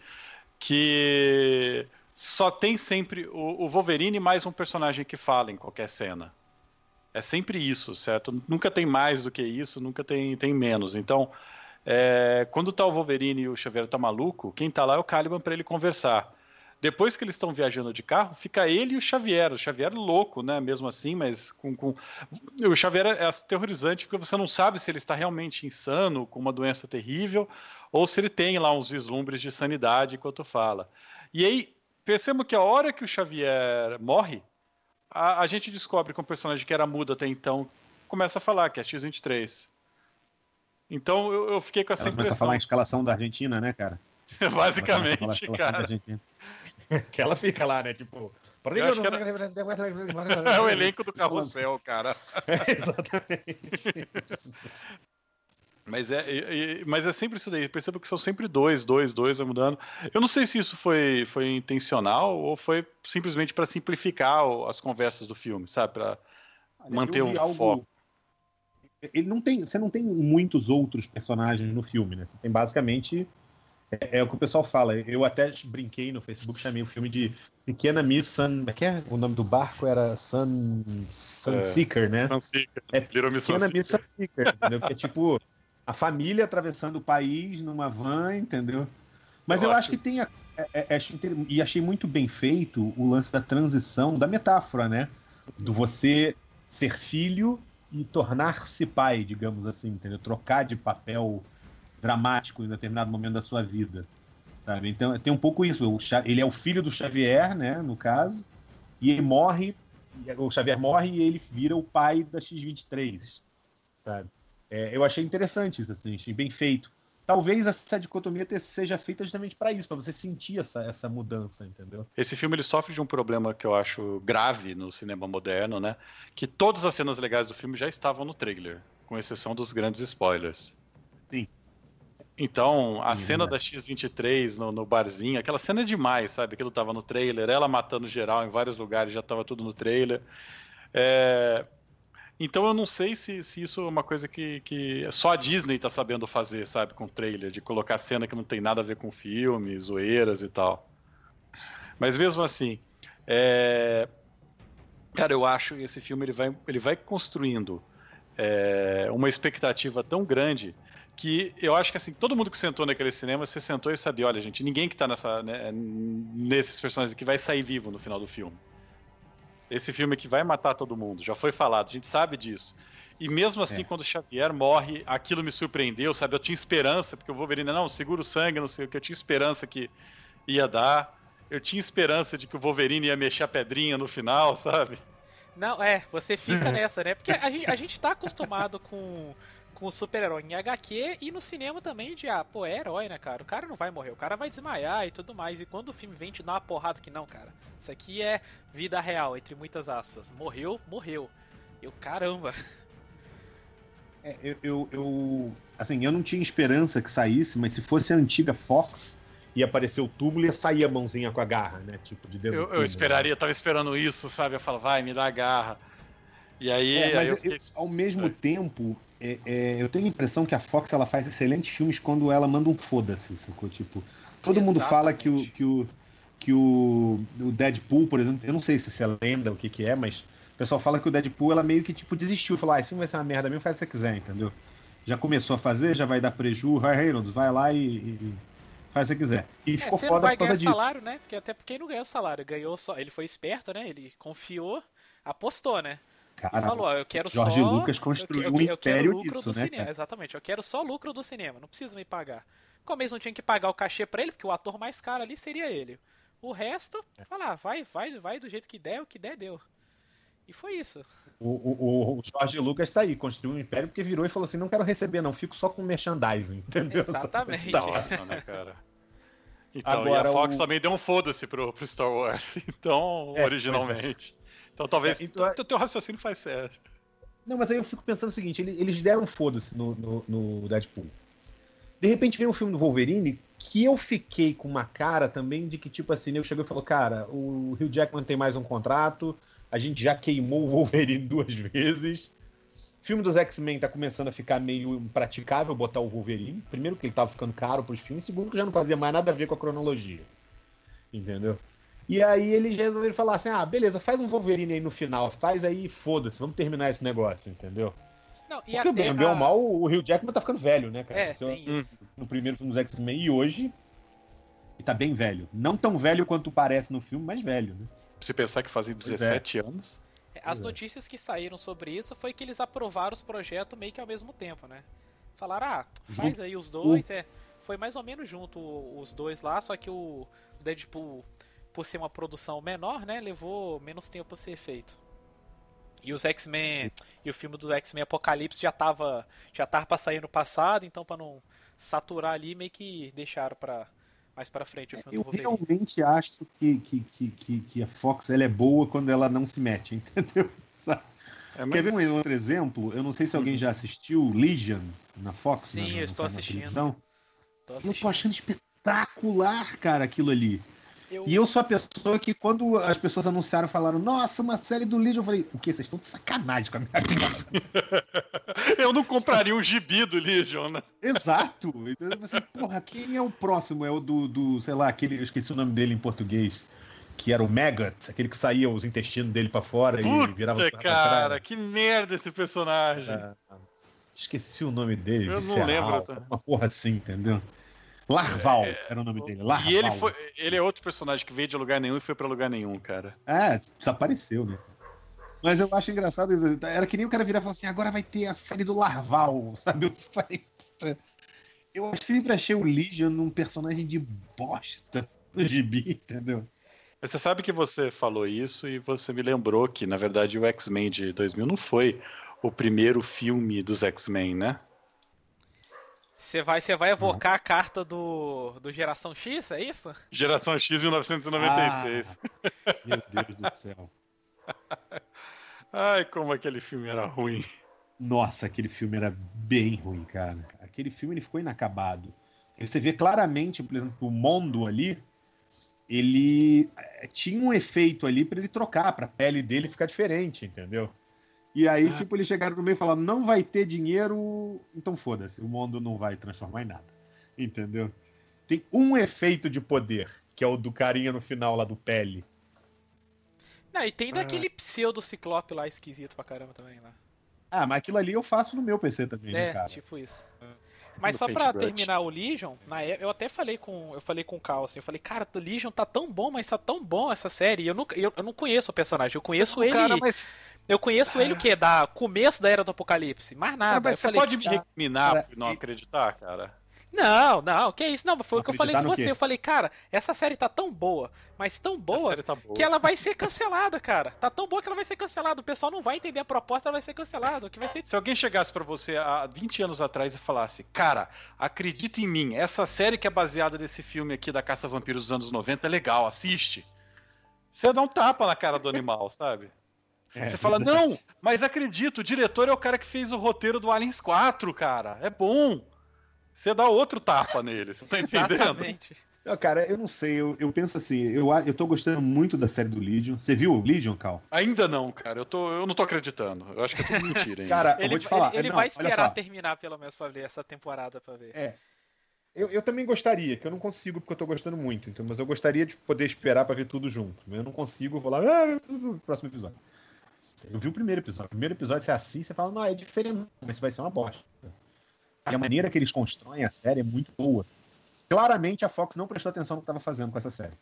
que só tem sempre o, o Wolverine mais um personagem que fala em qualquer cena. É sempre isso, certo? Nunca tem mais do que isso, nunca tem, tem menos. Então, é, quando tá o Wolverine e o Xavier tá maluco, quem tá lá é o Caliban para ele conversar. Depois que eles estão viajando de carro, fica ele e o Xavier. O Xavier louco, né? Mesmo assim, mas com. com... O Xavier é aterrorizante porque você não sabe se ele está realmente insano, com uma doença terrível, ou se ele tem lá uns vislumbres de sanidade enquanto fala. E aí, percebo que a hora que o Xavier morre, a, a gente descobre que um personagem que era mudo até então começa a falar, que é X-23. Então eu, eu fiquei com essa Ela começa a impressão. falar a escalação da Argentina, né, cara? [LAUGHS] Basicamente, cara. [LAUGHS] Que ela fica lá, né? Tipo. Eu acho que [LAUGHS] É o elenco do carrossel, cara. Exatamente. Mas é, mas é sempre isso daí. Eu percebo que são sempre dois, dois, dois, vai mudando. Eu não sei se isso foi, foi intencional ou foi simplesmente para simplificar o- as conversas do filme, sabe? Para manter vi um foco. Ele não tem, você não tem muitos outros personagens no filme, né? Você tem basicamente é, é o que o pessoal fala. Eu até brinquei no Facebook, chamei o filme de Pequena Miss Sun. Como é que é? O nome do barco era Sun Sunseeker, né? Sunseeker. É Little Miss Pequena Miss Sunseeker. Sunseeker, entendeu? Que é tipo a família atravessando o país numa van, entendeu? Mas eu, Eu acho que tem a, é- é- inter- e achei muito bem feito o lance da transição da metáfora, né? Do você ser filho e tornar-se pai, digamos assim, entendeu? Trocar de papel dramático em determinado momento da sua vida, sabe? Então tem um pouco isso. Ele é o filho do Xavier, né? No caso, e ele morre. O Xavier morre e ele vira o pai da X23, sabe? É, eu achei interessante isso, assim, achei bem feito. Talvez essa dicotomia seja feita justamente para isso, para você sentir essa, essa mudança, entendeu? Esse filme ele sofre de um problema que eu acho grave no cinema moderno, né? Que todas as cenas legais do filme já estavam no trailer, com exceção dos grandes spoilers. Sim. Então, a Sim, cena é da X-23 no, no barzinho, aquela cena é demais, sabe? Aquilo tava no trailer, ela matando geral em vários lugares, já tava tudo no trailer. É, Então eu não sei se, se isso é uma coisa que, que só a Disney tá sabendo fazer, sabe? Com trailer, de colocar cena que não tem nada a ver com filme, zoeiras e tal. Mas mesmo assim, é, cara, eu acho que esse filme ele vai, ele vai construindo é, uma expectativa tão grande que eu acho que assim, todo mundo que sentou naquele cinema, você sentou e sabia, olha, gente, ninguém que tá nessa, né, nesses personagens aqui vai sair vivo no final do filme. Esse filme que vai matar todo mundo, já foi falado, a gente sabe disso. E mesmo assim, É. quando o Xavier morre, aquilo me surpreendeu, sabe? Eu tinha esperança, porque o Wolverine, não, segura o sangue, não sei o que, eu tinha esperança que ia dar. Eu tinha esperança de que o Wolverine ia mexer a pedrinha no final, sabe? Não, é, você fica nessa, né? Porque a gente, a gente tá acostumado com, com o super-herói em HQ e no cinema também de, ah, pô, é herói, né, cara? O cara não vai morrer, o cara vai desmaiar e tudo mais. E quando o filme vem te dar uma porrada que não, cara, isso aqui é vida real, entre muitas aspas. Morreu, morreu. Eu, caramba. É, eu, eu, eu- assim, eu não tinha esperança que saísse, mas se fosse a antiga Fox, ia aparecer o túmulo e ia sair a mãozinha com a garra, né? Tipo, de dentro do Eu, eu túmulo, esperaria, eu tava esperando isso, sabe? Eu falo, vai, me dá a garra. E aí, É, aí mas eu eu- fiquei... ao mesmo É. tempo, é, é, eu tenho a impressão que a Fox ela faz excelentes filmes quando ela manda um foda-se, sacou? Tipo, todo mundo fala que o, Exatamente. que o, que o, o Deadpool, por exemplo, eu não sei se você lembra o que que é, mas o pessoal fala que o Deadpool ela meio que tipo desistiu, falou, ah, filme vai ser uma merda mesmo, faz o que você quiser, entendeu? Já começou a fazer, já vai dar preju, Reynolds vai lá e, e faz o que você quiser. E É, ficou foda vai por causa ganhar disso. salário, né? Porque até porque ele não ganhou salário, ganhou só. Ele foi esperto, né? Ele confiou, apostou, né? E Cara, falou, ó, eu quero George só. Lucas construiu um eu quero império lucro nisso, do né, cinema. Exatamente, eu quero só lucro do cinema, não precisa me pagar. Como eles não tinham que pagar o cachê pra ele, porque o ator mais caro ali seria ele. O resto, falar, vai, vai, vai do jeito que der, o que der, deu. E foi isso. O, o, o Jorge Lucas tá aí, construiu um império porque virou e falou assim: não quero receber, não, fico só com merchandising, [LAUGHS] entendeu? Exatamente. Tá Nossa, né, cara? Então, Agora, e a Fox o- também deu um foda-se pro, pro Star Wars, [LAUGHS] então, É, originalmente. Então talvez É, então- o teu raciocínio faz certo. Não, mas aí eu fico pensando o seguinte: ele- eles deram foda-se no, no, no Deadpool. De repente veio um filme do Wolverine que eu fiquei com uma cara também de que, tipo assim, eu chegou e falou: cara, o Hugh Jackman tem mais um contrato, a gente já queimou o Wolverine [LAUGHS] duas vezes. O filme dos X-Men tá começando a ficar meio impraticável botar o Wolverine. Primeiro, que ele tava ficando caro pros filmes, segundo, que já não fazia mais nada a ver com a cronologia. Entendeu? E aí eles resolveram falar assim: ah, beleza, faz um Wolverine aí no final, faz aí, foda-se, vamos terminar esse negócio, entendeu? Não, e Porque, bem, bem a- ou mal, o Hugh Jackman tá ficando velho, né, cara? É, Se eu- tem isso. no primeiro filme dos X-Men e hoje. Ele tá bem velho. Não tão velho quanto parece no filme, mas velho, né? Se pensar que fazia é. 17 anos. As é. notícias que saíram sobre isso foi que eles aprovaram os projetos meio que ao mesmo tempo, né? Falaram, ah, faz Junto. aí os dois, é. Foi mais ou menos junto os dois lá, só que o Deadpool, por ser uma produção menor, né, levou menos tempo a ser feito. E os X-Men, e o filme do X-Men Apocalipse já tava, já tava pra sair no passado, então pra não saturar ali, meio que deixaram pra mais pra frente o filme Eu realmente acho que, que, que, que, que a Fox ela é boa quando ela não se mete, [LAUGHS] entendeu? É, mas- Quer ver um outro exemplo? Eu não sei se alguém já assistiu Legion na Fox. Sim, na- eu estou na assistindo. televisão. Tô Eu assistindo. tô achando espetacular, cara, aquilo ali. Eu- E eu sou a pessoa que, quando as pessoas anunciaram, falaram, nossa, uma série do Legion, eu falei, o quê? Vocês estão de sacanagem com a minha cara. [LAUGHS] Eu não compraria um gibi do Legion, né? Exato. Então, eu falei assim, porra, quem é o próximo? É o do, do, sei lá, aquele, eu esqueci o nome dele em português, que era o Maggot, aquele que saía os intestinos dele pra fora e virava Puta, cara, que merda esse personagem. Ah, Esqueci o nome dele. Eu não lembro, tá? Uma porra assim, entendeu? Larval era o nome dele. Larval. E ele, foi, ele é outro personagem que veio de lugar nenhum e foi pra lugar nenhum, cara. É, desapareceu, né? Mas eu acho engraçado isso. Era que nem o cara virar e falar assim: agora vai ter a série do Larval, [LAUGHS] sabe? Eu falei, puta. Eu sempre achei o Legion um personagem de bosta no gibi, entendeu? Você sabe que você falou isso e você me lembrou que, na verdade, o X-Men de 2000 não foi o primeiro filme dos X-Men, né? Você vai, você vai evocar a carta do, do Geração X, é isso? Geração X 1996. Meu Deus do céu. [LAUGHS] Ai, como aquele filme era ruim. Nossa, aquele filme era bem ruim, cara. Aquele filme ele ficou inacabado. Você vê claramente, por exemplo, o Mondo ali, ele eh, tinha um efeito ali pra ele trocar, pra pele dele ficar diferente, entendeu? E aí, Ah. tipo, eles chegaram no meio e falaram: não vai ter dinheiro, então foda-se, o mundo não vai transformar em nada. Entendeu? Tem um efeito de poder, que é o do carinha no final lá do pele. Não, e tem daquele pseudo ciclope lá esquisito pra caramba também lá. Ah, mas aquilo ali eu faço no meu PC também, né, É, cara? tipo isso. Mas No só pra Paintbrush. terminar o Legion, na época, eu até falei com eu falei com o Cal assim, eu falei, cara, o Legion tá tão bom, mas tá tão bom essa série. E Eu, nunca, eu, eu não conheço o personagem, eu conheço ele. Cara, mas, Eu conheço ele o quê? Da começo da era do Apocalipse. Mais nada. cara, mas você falei, pode me tá, recriminar cara, por não acreditar, cara? Não, não, que isso? Não, foi o que eu falei com você. quê? Eu falei, cara, essa série tá tão boa, mas tão boa tá boa. que ela vai ser cancelada, cara. Tá tão boa que ela vai ser cancelada. O pessoal não vai entender a proposta, ela vai ser cancelada. O que vai ser Se alguém chegasse pra você há 20 anos atrás e falasse, cara, acredita em mim, essa série que é baseada nesse filme aqui da Caça a Vampiros dos anos 90 é legal, assiste. Você dá um tapa na cara do animal, sabe? É, você fala, verdade. não, mas acredito, o diretor é o cara que fez o roteiro do Aliens 4, cara. É bom. Você dá outro tapa nele, você tá entendendo? exatamente. Não, cara, eu não sei, eu, eu penso assim, eu, eu tô gostando muito da série do Legion. Você viu o Legion, Cal? Ainda não, cara. Eu, tô, eu não tô acreditando. Eu acho que é tudo mentira ainda. Cara, eu Ele, vou te falar. ele, ele não, vai esperar terminar pelo menos pra ver essa temporada pra ver. É, Eu, eu também gostaria, que eu não consigo porque eu tô gostando muito, então, mas eu gostaria de poder esperar pra ver tudo junto. Mas eu não consigo, eu vou lá, ah, próximo episódio. Eu vi o primeiro episódio. O primeiro episódio você assiste e fala, não, é diferente, mas isso vai ser uma bosta. E a maneira que eles constroem a série é muito boa. Claramente a Fox não prestou atenção no que estava fazendo com essa série.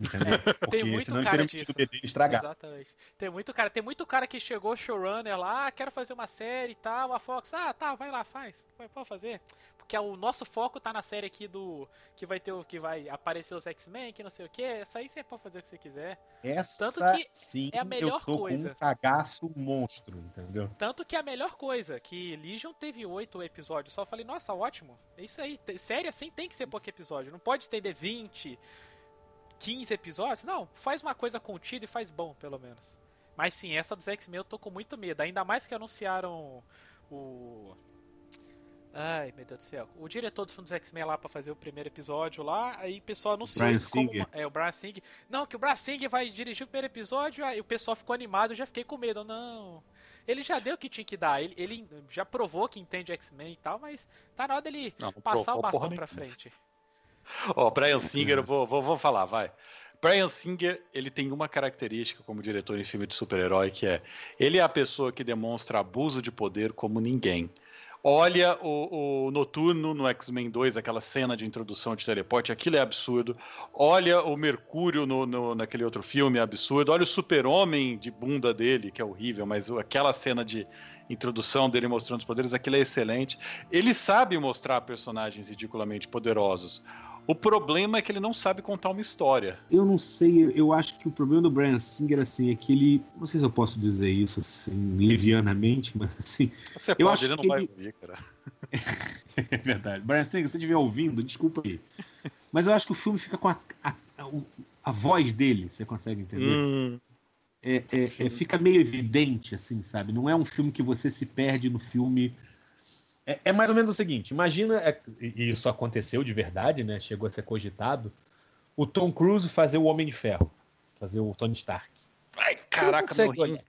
Entendeu? [LAUGHS] Porque muito senão eles cara teriam disso. o bebê estragado. Exatamente. Tem muito cara, tem muito cara que chegou showrunner lá, ah, quero fazer uma série e tal, a Fox, ah, tá, vai lá, faz. Pode fazer. Porque o nosso foco tá na série aqui do. Que vai ter o. Que vai aparecer os X-Men, que não sei o que. Essa aí você pode fazer o que você quiser. Essa Tanto que sim, é a melhor eu tô coisa. com um cagaço monstro, entendeu? Tanto que é a melhor coisa, que Legion teve oito episódios. Só falei, nossa, ótimo. É isso aí. Série assim tem que ser pouco episódio. Não pode estender 20, 15 episódios. Não, faz uma coisa contida e faz bom, pelo menos. Mas sim, essa dos X-Men eu tô com muito medo. Ainda mais que anunciaram o. Ai, meu Deus do céu. O diretor dos filmes dos X-Men lá pra fazer o primeiro episódio lá, aí o pessoal anunciou Bryan isso como uma- É, o Brian Singer. Não, que o Brian Singer vai dirigir o primeiro episódio, aí o pessoal ficou animado, eu já fiquei com medo. Não. Ele já deu o que tinha que dar. Ele, ele já provou que entende X-Men e tal, mas tá na hora dele Não, passar provou o bastão pra frente. [LAUGHS] Ó, Brian Singer, eu vou, vou, vou falar, vai. Brian Singer, ele tem uma característica como diretor em filme de super-herói, que é ele é a pessoa que demonstra abuso de poder como ninguém. Olha o, o Noturno no X-Men 2, aquela cena de introdução de teleporte, aquilo é absurdo. Olha o Mercúrio no, no- naquele outro filme, é absurdo. Olha o Super-Homem de bunda dele, que é horrível, mas aquela cena de introdução dele mostrando os poderes, aquilo é excelente. Ele sabe mostrar personagens ridiculamente poderosos. O problema é que ele não sabe contar uma história. Eu não sei, eu acho que o problema do Brian Singer assim, é que ele. Não sei se eu posso dizer isso assim, levianamente, mas assim. Você Eu pode, acho ele não que vai ele- ouvir, cara. [LAUGHS] É verdade. Brian Singer, se você estiver ouvindo, desculpa aí. Mas eu acho que o filme fica com a, a, a, a voz dele, você consegue entender? Hum, É, é- é- fica meio evidente, assim, sabe? Não é um filme que você se perde no filme. É, é mais ou menos o seguinte: imagina, é, e isso aconteceu de verdade, né? Chegou a ser cogitado. O Tom Cruise fazer o Homem de Ferro, fazer o Tony Stark. Ai, caraca, morri. olhar.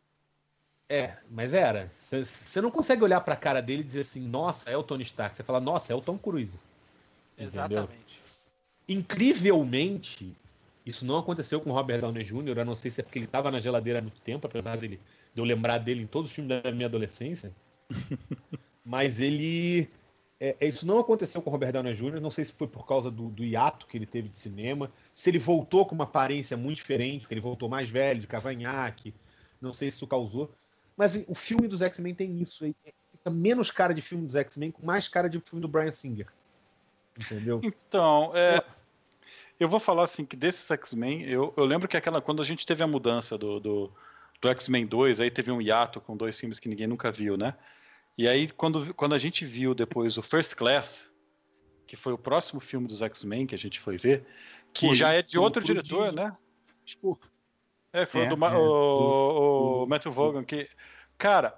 É, mas era. Você- não consegue olhar pra cara dele e dizer assim, nossa, é o Tony Stark. Você fala, nossa, é o Tom Cruise. Entendeu? Exatamente. Incrivelmente, isso não aconteceu com o Robert Downey Jr., a não sei se é porque ele estava na geladeira há muito tempo, apesar dele, de eu lembrar dele em todos os filmes da minha adolescência. [LAUGHS] Mas ele. é, é, isso não aconteceu com o Robert Downey Jr., não sei se foi por causa do, do hiato que ele teve de cinema, se ele voltou com uma aparência muito diferente, porque ele voltou mais velho, de cavanhaque, não sei se isso causou. Mas o filme dos X-Men tem isso, aí, fica menos cara de filme dos X-Men, com mais cara de filme do Brian Singer. Entendeu? Então, é, eu vou falar assim que desses X-Men, eu, eu lembro que aquela quando a gente teve a mudança do, do, do X-Men 2, aí teve um hiato com dois filmes que ninguém nunca viu, né? E aí quando, quando a gente viu depois o First Class, que foi o próximo filme dos X-Men que a gente foi ver, que Pô, já é de outro diretor, de- né? Tipo, É, foi É, do, é, o, do- o Matthew Vaughan, que cara,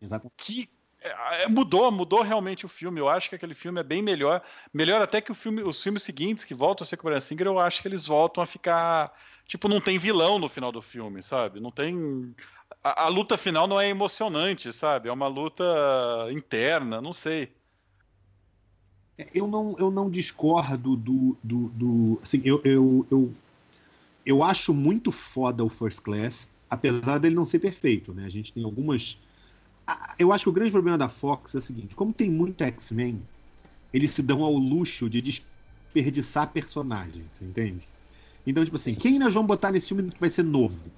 exatamente. que é, é, mudou, mudou realmente o filme. Eu acho que aquele filme é bem melhor. Melhor até que o filme, os filmes seguintes que voltam a ser com o Brian Singer, eu acho que eles voltam a ficar. Tipo, não tem vilão no final do filme, sabe? Não tem. A, a luta final não é emocionante, sabe? É uma luta interna, não sei. Eu não, eu não discordo do. do, do assim, eu, eu, eu, eu acho muito foda o First Class, apesar dele não ser perfeito, né? A gente tem algumas. Eu acho que o grande problema da Fox é o seguinte: como tem muito X-Men, eles se dão ao luxo de desperdiçar personagens, entende? Então, tipo assim, quem nós vamos botar nesse filme que vai ser novo?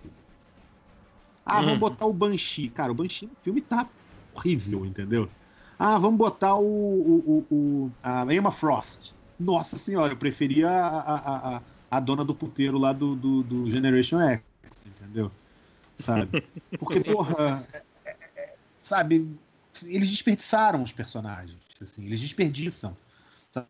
Ah, Hum. vamos botar o Banshee. Cara, o Banshee no filme tá horrível, entendeu? Ah, vamos botar o, o, o, o- a Emma Frost. Nossa senhora, eu preferia a, a, a, a dona do puteiro lá do, do, do Generation X, entendeu? Sabe? Porque, [LAUGHS] porra, é- é- é- sabe, eles desperdiçaram os personagens, assim, eles desperdiçam. sabe?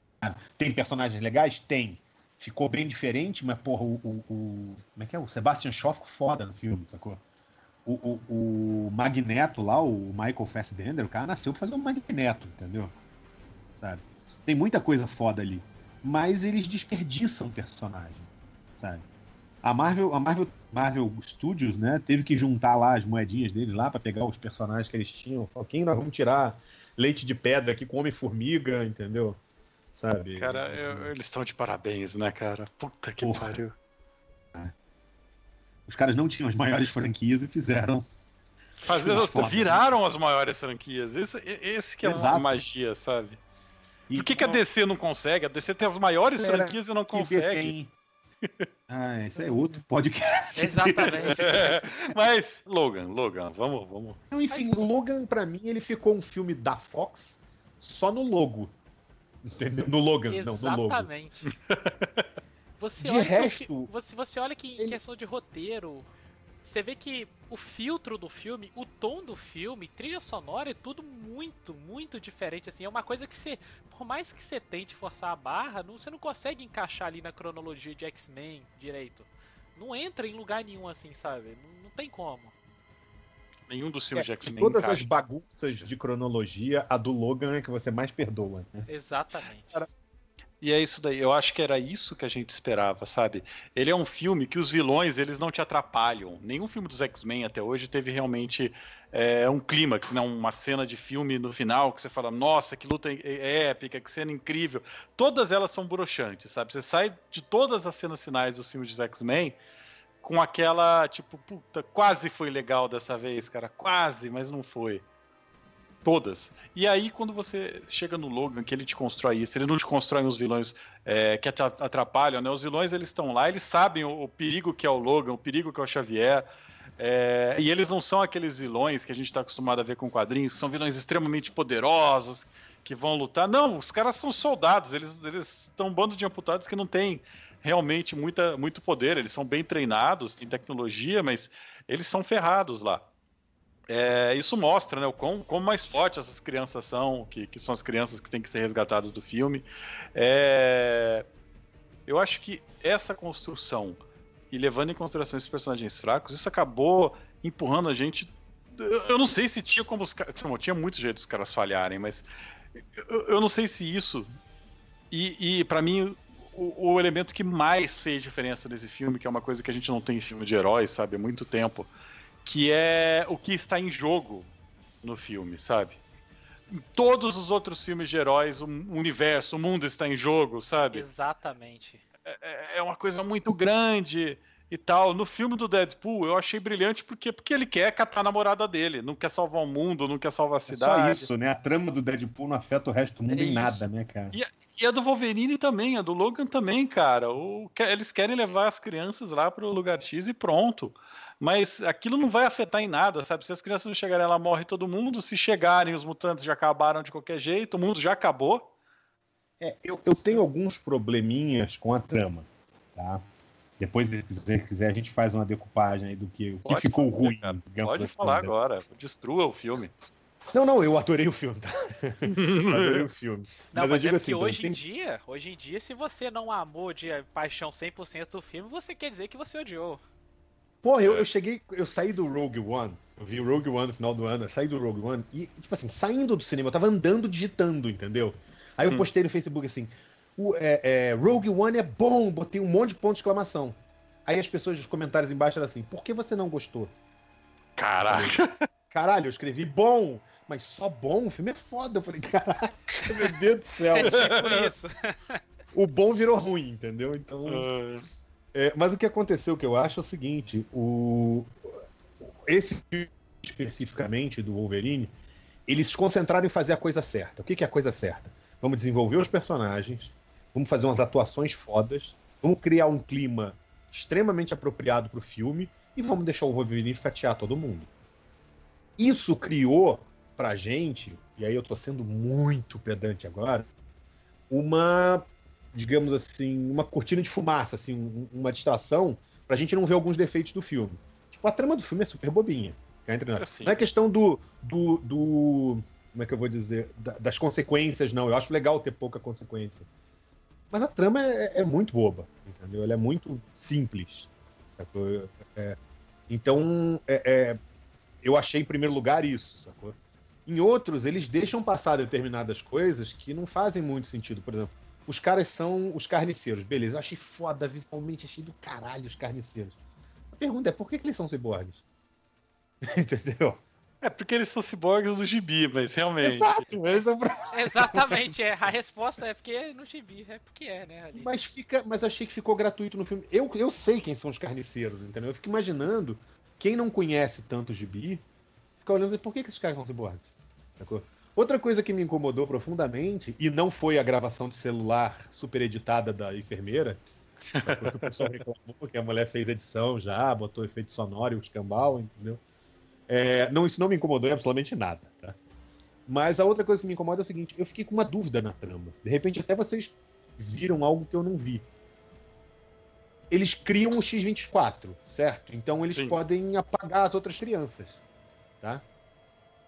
Tem personagens legais? Tem. Ficou bem diferente, mas, porra, o, o, o- como é que é? O Sebastian Shaw ficou foda no filme, sacou? O, o, o Magneto lá, o Michael Fassbender, o cara nasceu pra fazer um Magneto, entendeu? Sabe? Tem muita coisa foda ali. Mas eles desperdiçam personagem, sabe? A Marvel, a Marvel, Marvel Studios, né, teve que juntar lá as moedinhas deles lá pra pegar os personagens que eles tinham. Falou, quem nós vamos tirar leite de pedra aqui com Homem-Formiga, entendeu? Sabe? Cara, eu- eles estão de parabéns, né, cara? Puta que Porra. pariu. Os caras não tinham as maiores franquias e fizeram. Fazendo, Foda. viraram as maiores franquias. Esse, esse que é a magia, sabe? E Por que, que a DC não consegue? A DC tem as maiores franquias e não que consegue. Ah, esse é outro podcast. Exatamente. [LAUGHS] Mas, Logan, Logan, vamos, vamos. Então, enfim, Logan, pra mim, ele ficou um filme da Fox só no logo. Entendeu? No Logan, não, no Logan. Exatamente. [LAUGHS] Você De que resto, fi- você, você olha que em ele- questão de roteiro, você vê que o filtro do filme, o tom do filme, trilha sonora é tudo muito, muito diferente. Assim, é uma coisa que você, por mais que você tente forçar a barra, não, você não consegue encaixar ali na cronologia de X-Men direito. Não entra em lugar nenhum assim, sabe? Não, não tem como. Nenhum dos filmes de É, de X-Men. todas encaixa. as bagunças de cronologia, a do Logan é que você mais perdoa. Né? Exatamente. E é isso daí. Eu acho que era isso que a gente esperava, sabe? Ele é um filme que os vilões eles não te atrapalham. Nenhum filme dos X-Men até hoje teve realmente é, um clímax, né? uma cena de filme no final que você fala, nossa, que luta é- épica, que cena incrível. Todas elas são broxantes, sabe? Você sai de todas as cenas finais dos filmes dos X-Men com aquela, tipo, puta, quase foi legal dessa vez, cara, quase, mas não foi. Todas. E aí, quando você chega no Logan, que ele te constrói isso, ele não te constrói os vilões é, que atrapalham, né? Os vilões, eles estão lá, eles sabem o, o perigo que é o Logan, o perigo que é o Xavier, é, e eles não são aqueles vilões que a gente está acostumado a ver com quadrinhos, são vilões extremamente poderosos, que vão lutar. Não, os caras são soldados, eles, eles estão um bando de amputados que não tem realmente muita, muito poder, eles são bem treinados, têm tecnologia, mas eles são ferrados lá. É, isso mostra né, o quão, quão mais forte essas crianças são, que, que são as crianças que têm que ser resgatadas do filme. É, eu acho que essa construção e levando em consideração esses personagens fracos, isso acabou empurrando a gente. Eu não sei se tinha como os caras. Tinha muito jeito dos caras falharem, mas eu, eu não sei se isso. E, e para mim, o, o elemento que mais fez diferença nesse filme, que é uma coisa que a gente não tem em filme de heróis, sabe, há muito tempo, que é o que está em jogo no filme, sabe? Em todos os outros filmes de heróis, o universo, o mundo está em jogo, sabe? Exatamente. é é uma coisa muito grande e tal. No filme do Deadpool, eu achei brilhante porque, porque ele quer catar a namorada dele, não quer salvar o mundo, não quer salvar a É só cidade. isso, né? A trama do Deadpool não afeta o resto do mundo É em nada, né, cara? E a do Wolverine também, a do Logan também, cara. O, eles querem levar as crianças lá pro lugar X e pronto. Mas aquilo não vai afetar em nada, sabe? Se as crianças não chegarem lá, morre todo mundo. Se chegarem, os mutantes já acabaram de qualquer jeito, o mundo já acabou. É, eu, eu tenho alguns probleminhas com a trama, tá? Depois, se quiser, se quiser, a gente faz uma decupagem aí do que, o que Pode ficou fazer, ruim. cara. digamos Pode assim, falar né? agora. Destrua o filme. Não, não, eu adorei o filme, tá? [LAUGHS] Eu adorei o filme. Não, Mas mas, eu é digo porque assim, hoje tem- em dia, hoje em dia, se você não amou de paixão 100% do filme, você quer dizer que você odiou. Porra, eu, eu cheguei, eu saí do Rogue One, eu vi o Rogue One no final do ano, eu saí do Rogue One e, tipo assim, saindo do cinema, eu tava andando digitando, entendeu? Aí eu Hum. postei no Facebook assim, o, é, é, Rogue One é bom, botei um monte de ponto de exclamação. Aí as pessoas nos comentários embaixo eram assim, por que você não gostou? Caraca. Caralho, eu escrevi bom, mas só bom, o filme é foda. Eu falei, caraca, meu Deus do céu. É tipo isso. o bom virou ruim, entendeu? Então. Ah, É, mas o que aconteceu que eu acho é o seguinte: o, esse filme especificamente do Wolverine, eles se concentraram em fazer a coisa certa. O que, que é a coisa certa? Vamos desenvolver os personagens, vamos fazer umas atuações fodas, vamos criar um clima extremamente apropriado para o filme e vamos deixar o Wolverine fatiar todo mundo. Isso criou pra gente, e aí eu tô sendo muito pedante agora, uma digamos assim, uma cortina de fumaça, assim, um- uma distração, pra gente não ver alguns defeitos do filme. Tipo, a trama do filme é super bobinha. entre nós. Assim. Não é questão do, do, do- Como é que eu vou dizer? Da- das consequências, não. Eu acho legal ter pouca consequência. Mas a trama é, é muito boba, entendeu? Ela é muito simples. É, então, é- é, eu achei em primeiro lugar isso, sacou? Em outros, eles deixam passar determinadas coisas que não fazem muito sentido. Por exemplo, os caras são os carniceiros. Beleza, eu achei foda visualmente, achei do caralho os carniceiros. A pergunta é por que, que eles são ciborgues? [LAUGHS] Entendeu? É porque eles são ciborgues do gibi, mas realmente. Exato, eles são pra- [LAUGHS] Exatamente, é. A resposta é porque no gibi, é porque é, né? Ali. Mas fica, mas eu achei que ficou gratuito no filme. Eu, eu sei quem são os carniceiros, entendeu? Eu fico imaginando quem não conhece tanto o gibi, fica olhando e por que, que esses caras são ciborgues? Sacou? Outra coisa que me incomodou profundamente, e não foi a gravação de celular super editada da enfermeira, o pessoal reclamou que a mulher fez edição já, botou efeito sonoro e o escambau, entendeu? É, não, isso não me incomodou em absolutamente nada, tá? Mas a outra coisa que me incomoda é o seguinte: eu fiquei com uma dúvida na trama. De repente, até vocês viram algo que eu não vi. Eles criam o X-24, certo? Então eles Sim. podem apagar as outras crianças. Tá?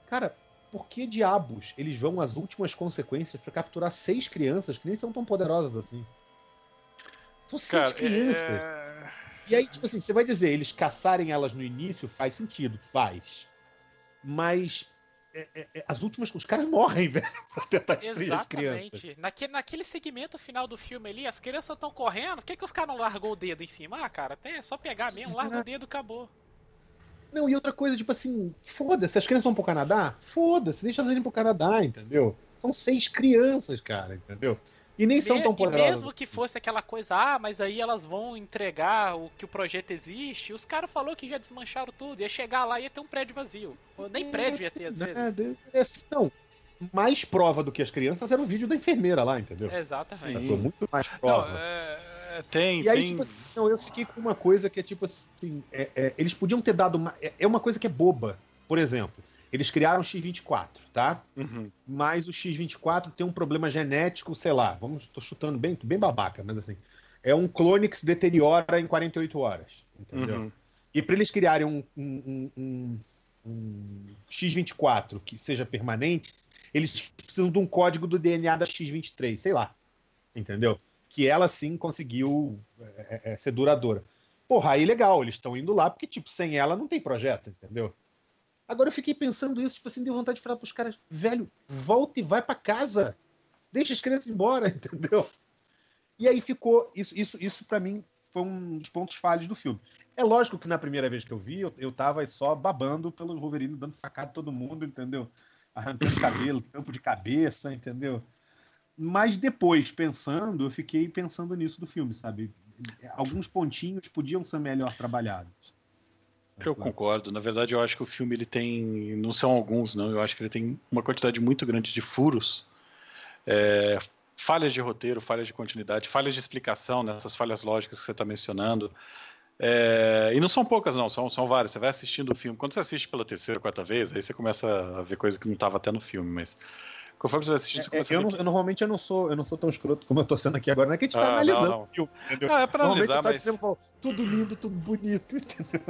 Cara, por que diabos eles vão às últimas consequências pra capturar seis crianças que nem são tão poderosas assim? São seis Cara, crianças. é... E aí, tipo assim, você vai dizer, eles caçarem elas no início faz sentido, faz. Mas é, é, é, as últimas, os caras morrem, [LAUGHS] velho, pra tentar destruir as crianças. Exatamente. Naquele, naquele segmento final do filme ali, as crianças estão correndo, por que, que os caras não largou o dedo em cima? Ah, cara, até é só pegar mesmo, larga o dedo acabou. Não, e outra coisa, tipo assim, foda-se, as crianças vão pro Canadá? Foda-se, deixa elas irem pro Canadá, entendeu? São seis crianças, cara, entendeu? E nem são tão e poderosas. mesmo que fosse aquela coisa, ah, mas aí elas vão entregar o que o projeto existe, os caras falaram que já desmancharam tudo, ia chegar lá e ia ter um prédio vazio. Nem prédio ia ter às vezes. É assim, não, mais prova do que as crianças era o vídeo da enfermeira lá, entendeu? Exatamente. Foi muito mais Não, prova. é, é, tem, E aí, tem... tipo assim, não, eu fiquei com uma coisa que é tipo assim: é- é, eles podiam ter dado uma. É, é uma coisa que é boba. Por exemplo, eles criaram o X24, tá? Uhum. Mas o X24 tem um problema genético, sei lá, vamos, tô chutando bem, bem babaca, mas assim. É um clone que se deteriora em 48 horas. Entendeu? Uhum. E para eles criarem um, um- um- um- um X24 que seja permanente, eles precisam de um código do DNA da X23, sei lá. Entendeu? Que ela sim conseguiu é, é, é, ser duradoura. Porra, aí legal, eles estão indo lá porque, tipo, sem ela não tem projeto, entendeu? Agora eu fiquei pensando isso, tipo assim, deu vontade de falar pros caras, velho, volta e vai pra casa. Deixa as crianças embora, [LAUGHS] entendeu? E aí ficou. Isso, isso, isso para mim foi um dos pontos falhos do filme. É lógico que na primeira vez que eu vi, eu, eu tava só babando pelo Wolverine, dando facada todo mundo, entendeu? Arrancando cabelo, [LAUGHS] tampo de cabeça, entendeu? Mas depois, pensando, eu fiquei pensando nisso do filme, sabe? Alguns pontinhos podiam ser melhor trabalhados. Eu concordo. Na verdade, eu acho que o filme ele tem. Não são alguns, não. Eu acho que ele tem uma quantidade muito grande de furos. é, falhas de roteiro, falhas de continuidade, falhas de explicação, né, essas falhas lógicas que você está mencionando. É, e não são poucas, não, são, são várias. Você vai assistindo o filme. Quando você assiste pela terceira, quarta vez, aí você começa a ver coisa que não estava até no filme, mas conforme você vai assistindo, você É, começa eu, não- eu normalmente eu não sou eu não sou tão escroto como eu tô sendo aqui agora, não é que a gente tá Ah, não, analisando não. o filme, entendeu? que... Ah, é para Normalmente analisar, eu saio mas... falo, tudo lindo, tudo bonito, [LAUGHS] entendeu?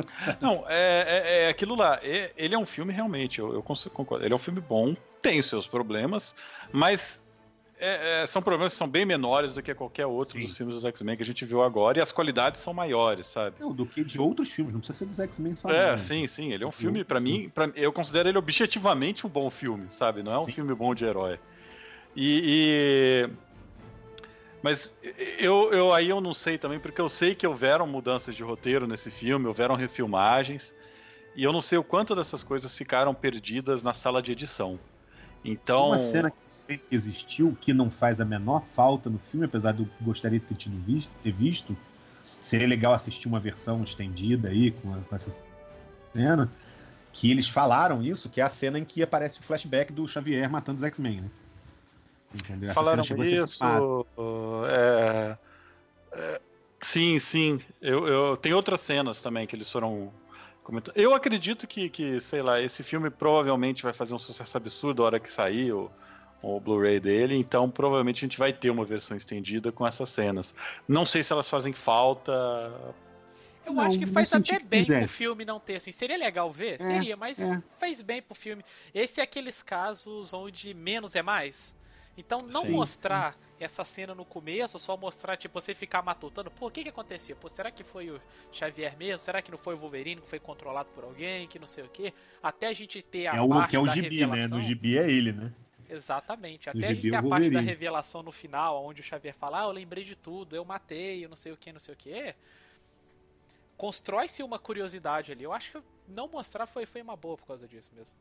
Não, é, é- é aquilo lá. É- ele é um filme realmente, eu, eu concordo. Ele é um filme bom, tem os seus problemas, mas é- é, são problemas que são bem menores do que qualquer outro Sim. dos filmes dos X-Men que a gente viu agora, e as qualidades são maiores, sabe? Não, do que de outros filmes, não precisa ser dos X-Men só. É, sim, sim. Ele é um filme, sim. mim, pra, eu considero ele objetivamente um bom filme, sabe? Não é um Sim. filme bom de herói. E. e- Mas eu, eu aí eu não sei também, porque eu sei que houveram mudanças de roteiro nesse filme, houveram refilmagens, e eu não sei o quanto dessas coisas ficaram perdidas na sala de edição. Então. Uma cena que sempre existiu, que não faz a menor falta no filme, apesar de eu gostaria de ter, tido visto, ter visto, seria legal assistir uma versão estendida aí com, a- com essa cena, que eles falaram isso, que é a cena em que aparece o flashback do Xavier matando os X-Men, né? Entendeu? Essa Falaram isso. é, é, sim, sim. Eu, eu, tem outras cenas também que eles foram comentando. Eu acredito que, que, sei lá, esse filme provavelmente vai fazer um sucesso absurdo a hora que sair o, o Blu-ray dele, então provavelmente a gente vai ter uma versão estendida com essas cenas. Não sei se elas fazem falta. Eu Não, acho que faz até que bem quisesse. pro filme não ter, assim. Seria legal ver? É, Seria, mas é. faz bem pro filme. Esse é aqueles casos onde menos é mais. Então não Sim, mostrar essa cena no começo, só mostrar, tipo, você ficar matutando, pô, o que que acontecia? Pô, será que foi o Xavier mesmo? Será que não foi o Wolverine que foi controlado por alguém, que não sei o quê? Até a gente ter a É o parte que é o da gibi, né? revelação. No gibi é ele, né? Exatamente. No Até a gibi gente ter é a parte da revelação no final, onde o Xavier fala, ah, eu lembrei de tudo, eu matei, eu não sei o que, não sei o que. Constrói-se uma curiosidade ali. Eu acho que não mostrar foi, foi uma boa por causa disso mesmo.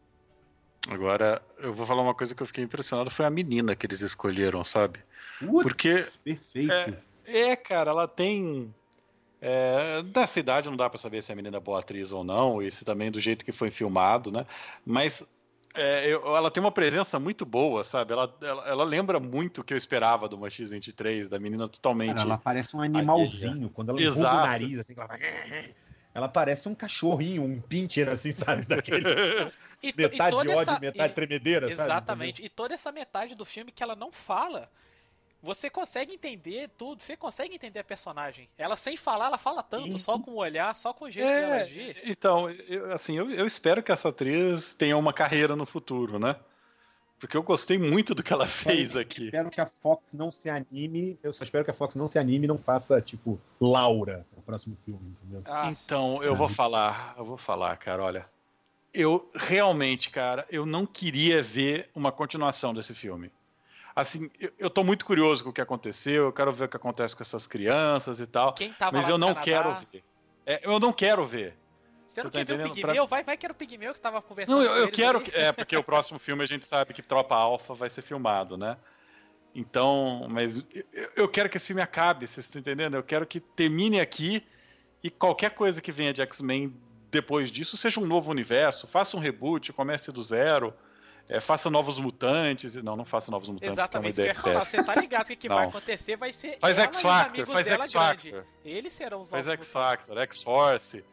Agora, eu vou falar uma coisa que eu fiquei impressionado, foi a menina que eles escolheram, sabe? Putz, Porque- Perfeito. É, cara, ela tem. É, dessa idade não dá pra saber se a menina é boa atriz ou não, e se também do jeito que foi filmado, né? Mas é, eu- ela tem uma presença muito boa, sabe? Ela, ela, ela lembra muito o que eu esperava do uma X23, da menina totalmente. Cara, ela parece um animalzinho. Quando ela enruga o nariz, assim, ela vai... [LAUGHS] Ela parece um cachorrinho, um pincher, assim, sabe? [LAUGHS] Daqueles. E, e metade toda ódio, essa- metade e- tremedeira, sabe? Exatamente. E toda essa metade do filme que ela não fala, você consegue entender tudo, você consegue entender a personagem. Ela sem falar, ela fala tanto, Sim. só com o olhar, só com o jeito dela É, agir. então, eu- assim, eu, eu espero que essa atriz tenha uma carreira no futuro, né? Porque eu gostei muito do que ela fez aqui. Espero que a Fox não se anime. Eu só espero que a Fox não se anime e não faça, tipo, Laura no próximo filme, entendeu? Ah, Então, eu vou falar, eu vou falar, cara, olha. Eu realmente, cara, eu não queria ver uma continuação desse filme. Assim, eu, eu tô muito curioso com o que aconteceu, eu quero ver o que acontece com essas crianças e tal, quem tava mas lá eu no não Canadá, quero ver. É, eu não quero ver. Você não quer ver o? Pigmeu? Vai, vai que era o Pigmeu que tava conversando Não, eu, eu quero. ali. que- É, [LAUGHS] porque o próximo filme a gente sabe que Tropa Alpha vai ser filmado, né? Então, mas eu, eu quero que esse filme acabe, vocês estão entendendo? Eu quero que termine aqui e qualquer coisa que venha de X-Men depois disso seja um novo universo, faça um reboot, comece do zero, é, faça novos mutantes. Não, não faça novos mutantes, Exatamente, é uma que ideia falar. Você tá ligado que o que vai Não. acontecer vai ser Faz ela X os Factor, amigos faz dela X grande. Factor, Eles serão os faz novos X mutantes. Factor, X-Force.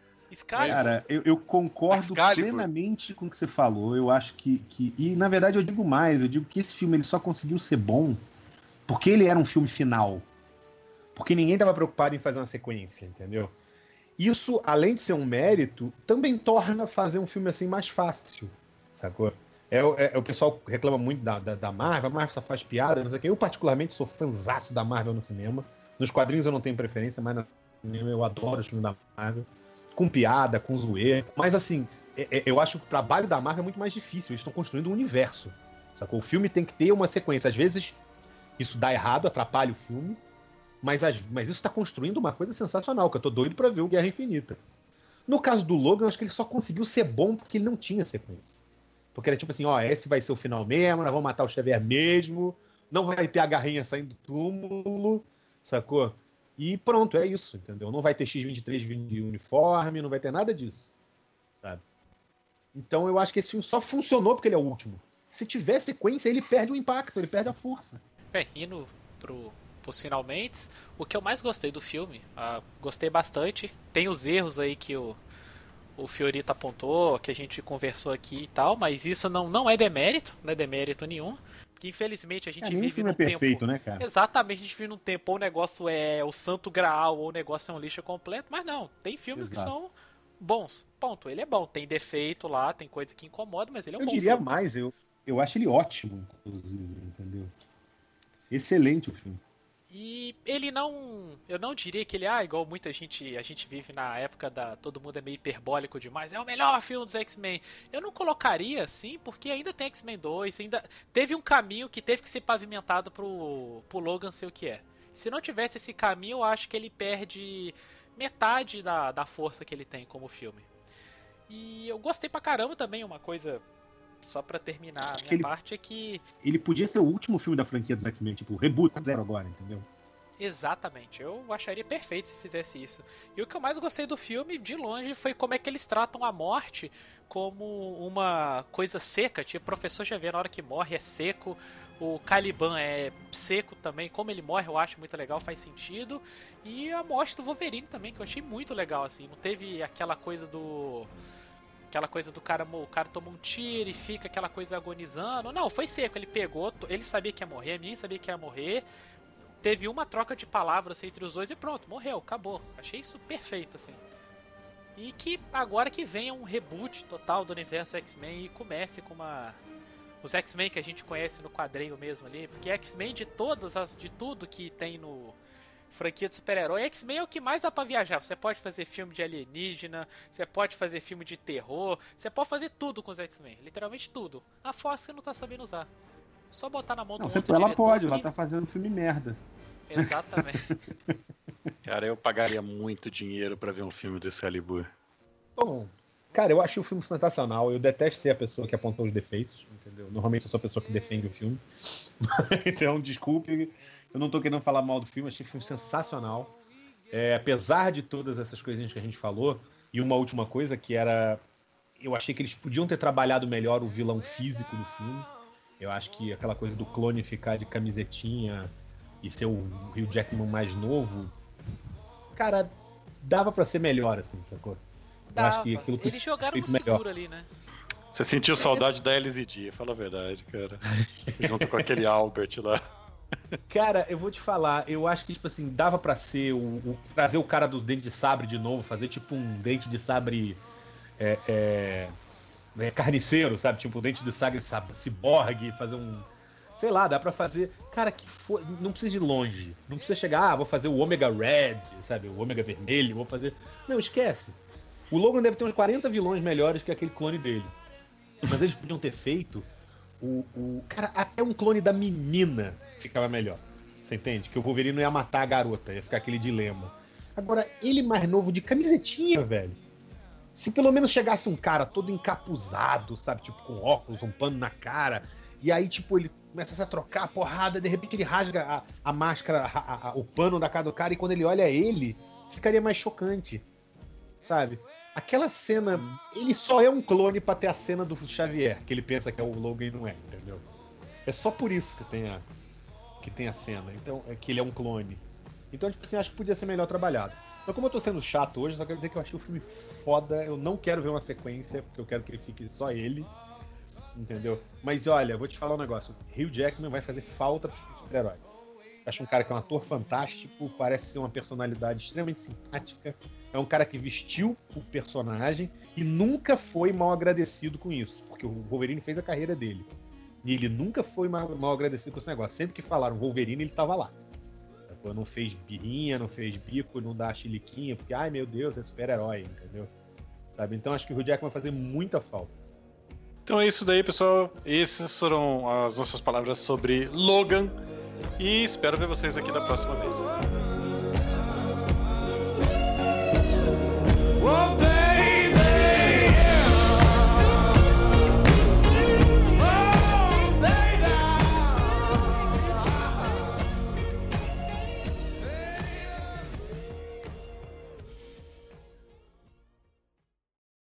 Cara, eu, eu concordo Excalibur. plenamente com o que você falou. Eu acho que, que. E na verdade eu digo mais, eu digo que esse filme ele só conseguiu ser bom porque ele era um filme final. Porque ninguém tava preocupado em fazer uma sequência, entendeu? Isso, além de ser um mérito, também torna fazer um filme assim mais fácil, sacou? É, o- é- o pessoal reclama muito da, da, da Marvel, a Marvel só faz piada, não sei o quê. Eu, particularmente, sou fãzaço da Marvel no cinema. Nos quadrinhos eu não tenho preferência, mas no cinema eu adoro os filmes da Marvel. Com piada, com zoeira. Mas, assim, é- é- eu acho que o trabalho da Marvel é muito mais difícil. Eles estão construindo um universo, sacou? O filme tem que ter uma sequência. Às vezes, isso dá errado, atrapalha o filme. Mas, as- mas isso está construindo uma coisa sensacional, que eu tô doido pra ver o Guerra Infinita. No caso do Logan, eu acho que ele só conseguiu ser bom porque ele não tinha sequência. Porque era tipo assim, ó, esse vai ser o final mesmo, nós vamos matar o Xavier mesmo, não vai ter a garrinha saindo do túmulo, sacou? E pronto, é isso, entendeu? Não vai ter X-23 vindo de uniforme, não vai ter nada disso, sabe? Então eu acho que esse filme só funcionou porque ele é o último. Se tiver sequência, ele perde o impacto, ele perde a força. Bem, indo pro, pros finalmente, o que eu mais gostei do filme, ah, gostei bastante. Tem os erros aí que o, o Fiorito apontou, que a gente conversou aqui e tal, mas isso não, não é demérito, não é demérito nenhum. Porque infelizmente a gente É, vive filme é num tempo. perfeito, né, cara? Exatamente, a gente vive num tempo ou o negócio é o santo graal ou o negócio é um lixo completo, mas não, tem filmes que Exato. são bons. Ponto, ele é bom, tem defeito lá, tem coisa que incomoda, mas ele é um Eu bom diria filme. mais, eu, eu acho ele ótimo, inclusive, entendeu? Excelente o filme. E ele não. Eu não diria que ele, ah, igual muita gente. A gente vive na época da. Todo mundo é meio hiperbólico demais. É o melhor filme dos X-Men. Eu não colocaria assim, porque ainda tem X-Men 2. Ainda teve um caminho que teve que ser pavimentado pro, pro Logan ser o que é. Se não tivesse esse caminho, eu acho que ele perde metade da, da força que ele tem como filme. E eu gostei pra caramba também, uma coisa. Só pra terminar a minha ele- parte é que. Ele podia ser o último filme da franquia dos X-Men, tipo, reboot zero agora, entendeu? Exatamente, eu acharia perfeito se fizesse isso. E o que eu mais gostei do filme, de longe, foi como é que eles tratam a morte como uma coisa seca. Tipo, o professor Xavier, na hora que morre, é seco. O Caliban é seco também. Como ele morre, eu acho muito legal, faz sentido. E a morte do Wolverine também, que eu achei muito legal, assim. Não teve aquela coisa do. Aquela coisa do cara, o cara toma um tiro e fica aquela coisa agonizando. Não, foi seco. Ele pegou, ele sabia que ia morrer, a menina sabia que ia morrer teve uma troca de palavras entre os dois e pronto, morreu, acabou. Achei isso perfeito, assim. E que agora que venha um reboot total do universo X-Men e comece com uma. Os X-Men que a gente conhece no quadrinho mesmo ali, porque X-Men de todas as. de tudo que tem no franquia de super-herói, X-Men é o que mais dá pra viajar. Você pode fazer filme de alienígena, você pode fazer filme de terror, você pode fazer tudo com os X-Men, literalmente tudo. A Fox não tá sabendo usar. Só botar na mão do Não, outro você, ela pode, ela tá fazendo filme merda. Exatamente. [LAUGHS] Cara, eu pagaria muito dinheiro pra ver um filme desse calibre. Bom, cara, eu achei o filme sensacional. Eu detesto ser a pessoa que apontou os defeitos, entendeu? Normalmente eu sou a pessoa que defende o filme. [LAUGHS] então, desculpe, eu não tô querendo falar mal do filme, achei o filme sensacional. É, apesar de todas essas coisinhas que a gente falou, e uma última coisa que era. Eu achei que eles podiam ter trabalhado melhor o vilão físico do filme. Eu acho que aquela coisa do clone ficar de camisetinha e ser o Rio Jackman mais novo. Cara, dava pra ser melhor, assim, sacou? Dava. acho que aquilo Eles jogaram no feito melhor. seguro ali, né? Você sentiu saudade da LZD, fala a verdade, cara. [LAUGHS] Junto com aquele Albert lá. Cara, eu vou te falar, eu acho que, tipo assim, dava pra ser o, o- trazer o cara do dente de sabre de novo, fazer tipo um dente de sabre é, é, é, carniceiro, sabe? Tipo um dente de sabre sab- ciborgue, fazer um. Sei lá, dá pra fazer. Cara, que for. Não precisa ir longe. Não precisa chegar, ah, vou fazer o ômega red, sabe? O ômega vermelho, vou fazer. Não, esquece. O Logan deve ter uns 40 vilões melhores que aquele clone dele. Mas eles podiam ter feito o, o. Cara, até um clone da menina ficava melhor. Você entende? Que o Wolverine não ia matar a garota, ia ficar aquele dilema. Agora, ele mais novo de camisetinha, velho. Se pelo menos chegasse um cara todo encapuzado, sabe? Tipo, com óculos, um pano na cara. E aí, tipo, ele começa a trocar a porrada, de repente ele rasga a, a máscara, a- a- o pano da cara do cara, e quando ele olha ele, ficaria mais chocante. Sabe? Aquela cena, ele só é um clone pra ter a cena do Xavier, que ele pensa que é o Logan e não é, entendeu? É só por isso que tem a, que tem a cena. Então, é que ele é um clone. Então, tipo assim, acho que podia ser melhor trabalhado. Mas como eu tô sendo chato hoje, só quero dizer que eu achei o filme foda. Eu não quero ver uma sequência, porque eu quero que ele fique só ele. Entendeu? Mas olha, vou te falar um negócio. Hugh Jackman vai fazer falta pro super-herói. Acho um cara que é um ator fantástico, parece ser uma personalidade extremamente simpática. É um cara que vestiu o personagem e nunca foi mal agradecido com isso, porque o Wolverine fez a carreira dele. E ele nunca foi mal, mal agradecido com esse negócio. Sempre que falaram Wolverine, ele tava lá. Sacou? Não fez birrinha, não fez bico, não dá chiliquinha, porque, ai meu Deus, é super-herói, entendeu? Sabe? Então acho que o Hugh vai fazer muita falta. Então é isso daí, pessoal. Essas foram as nossas palavras sobre Logan. E espero ver vocês aqui da próxima vez.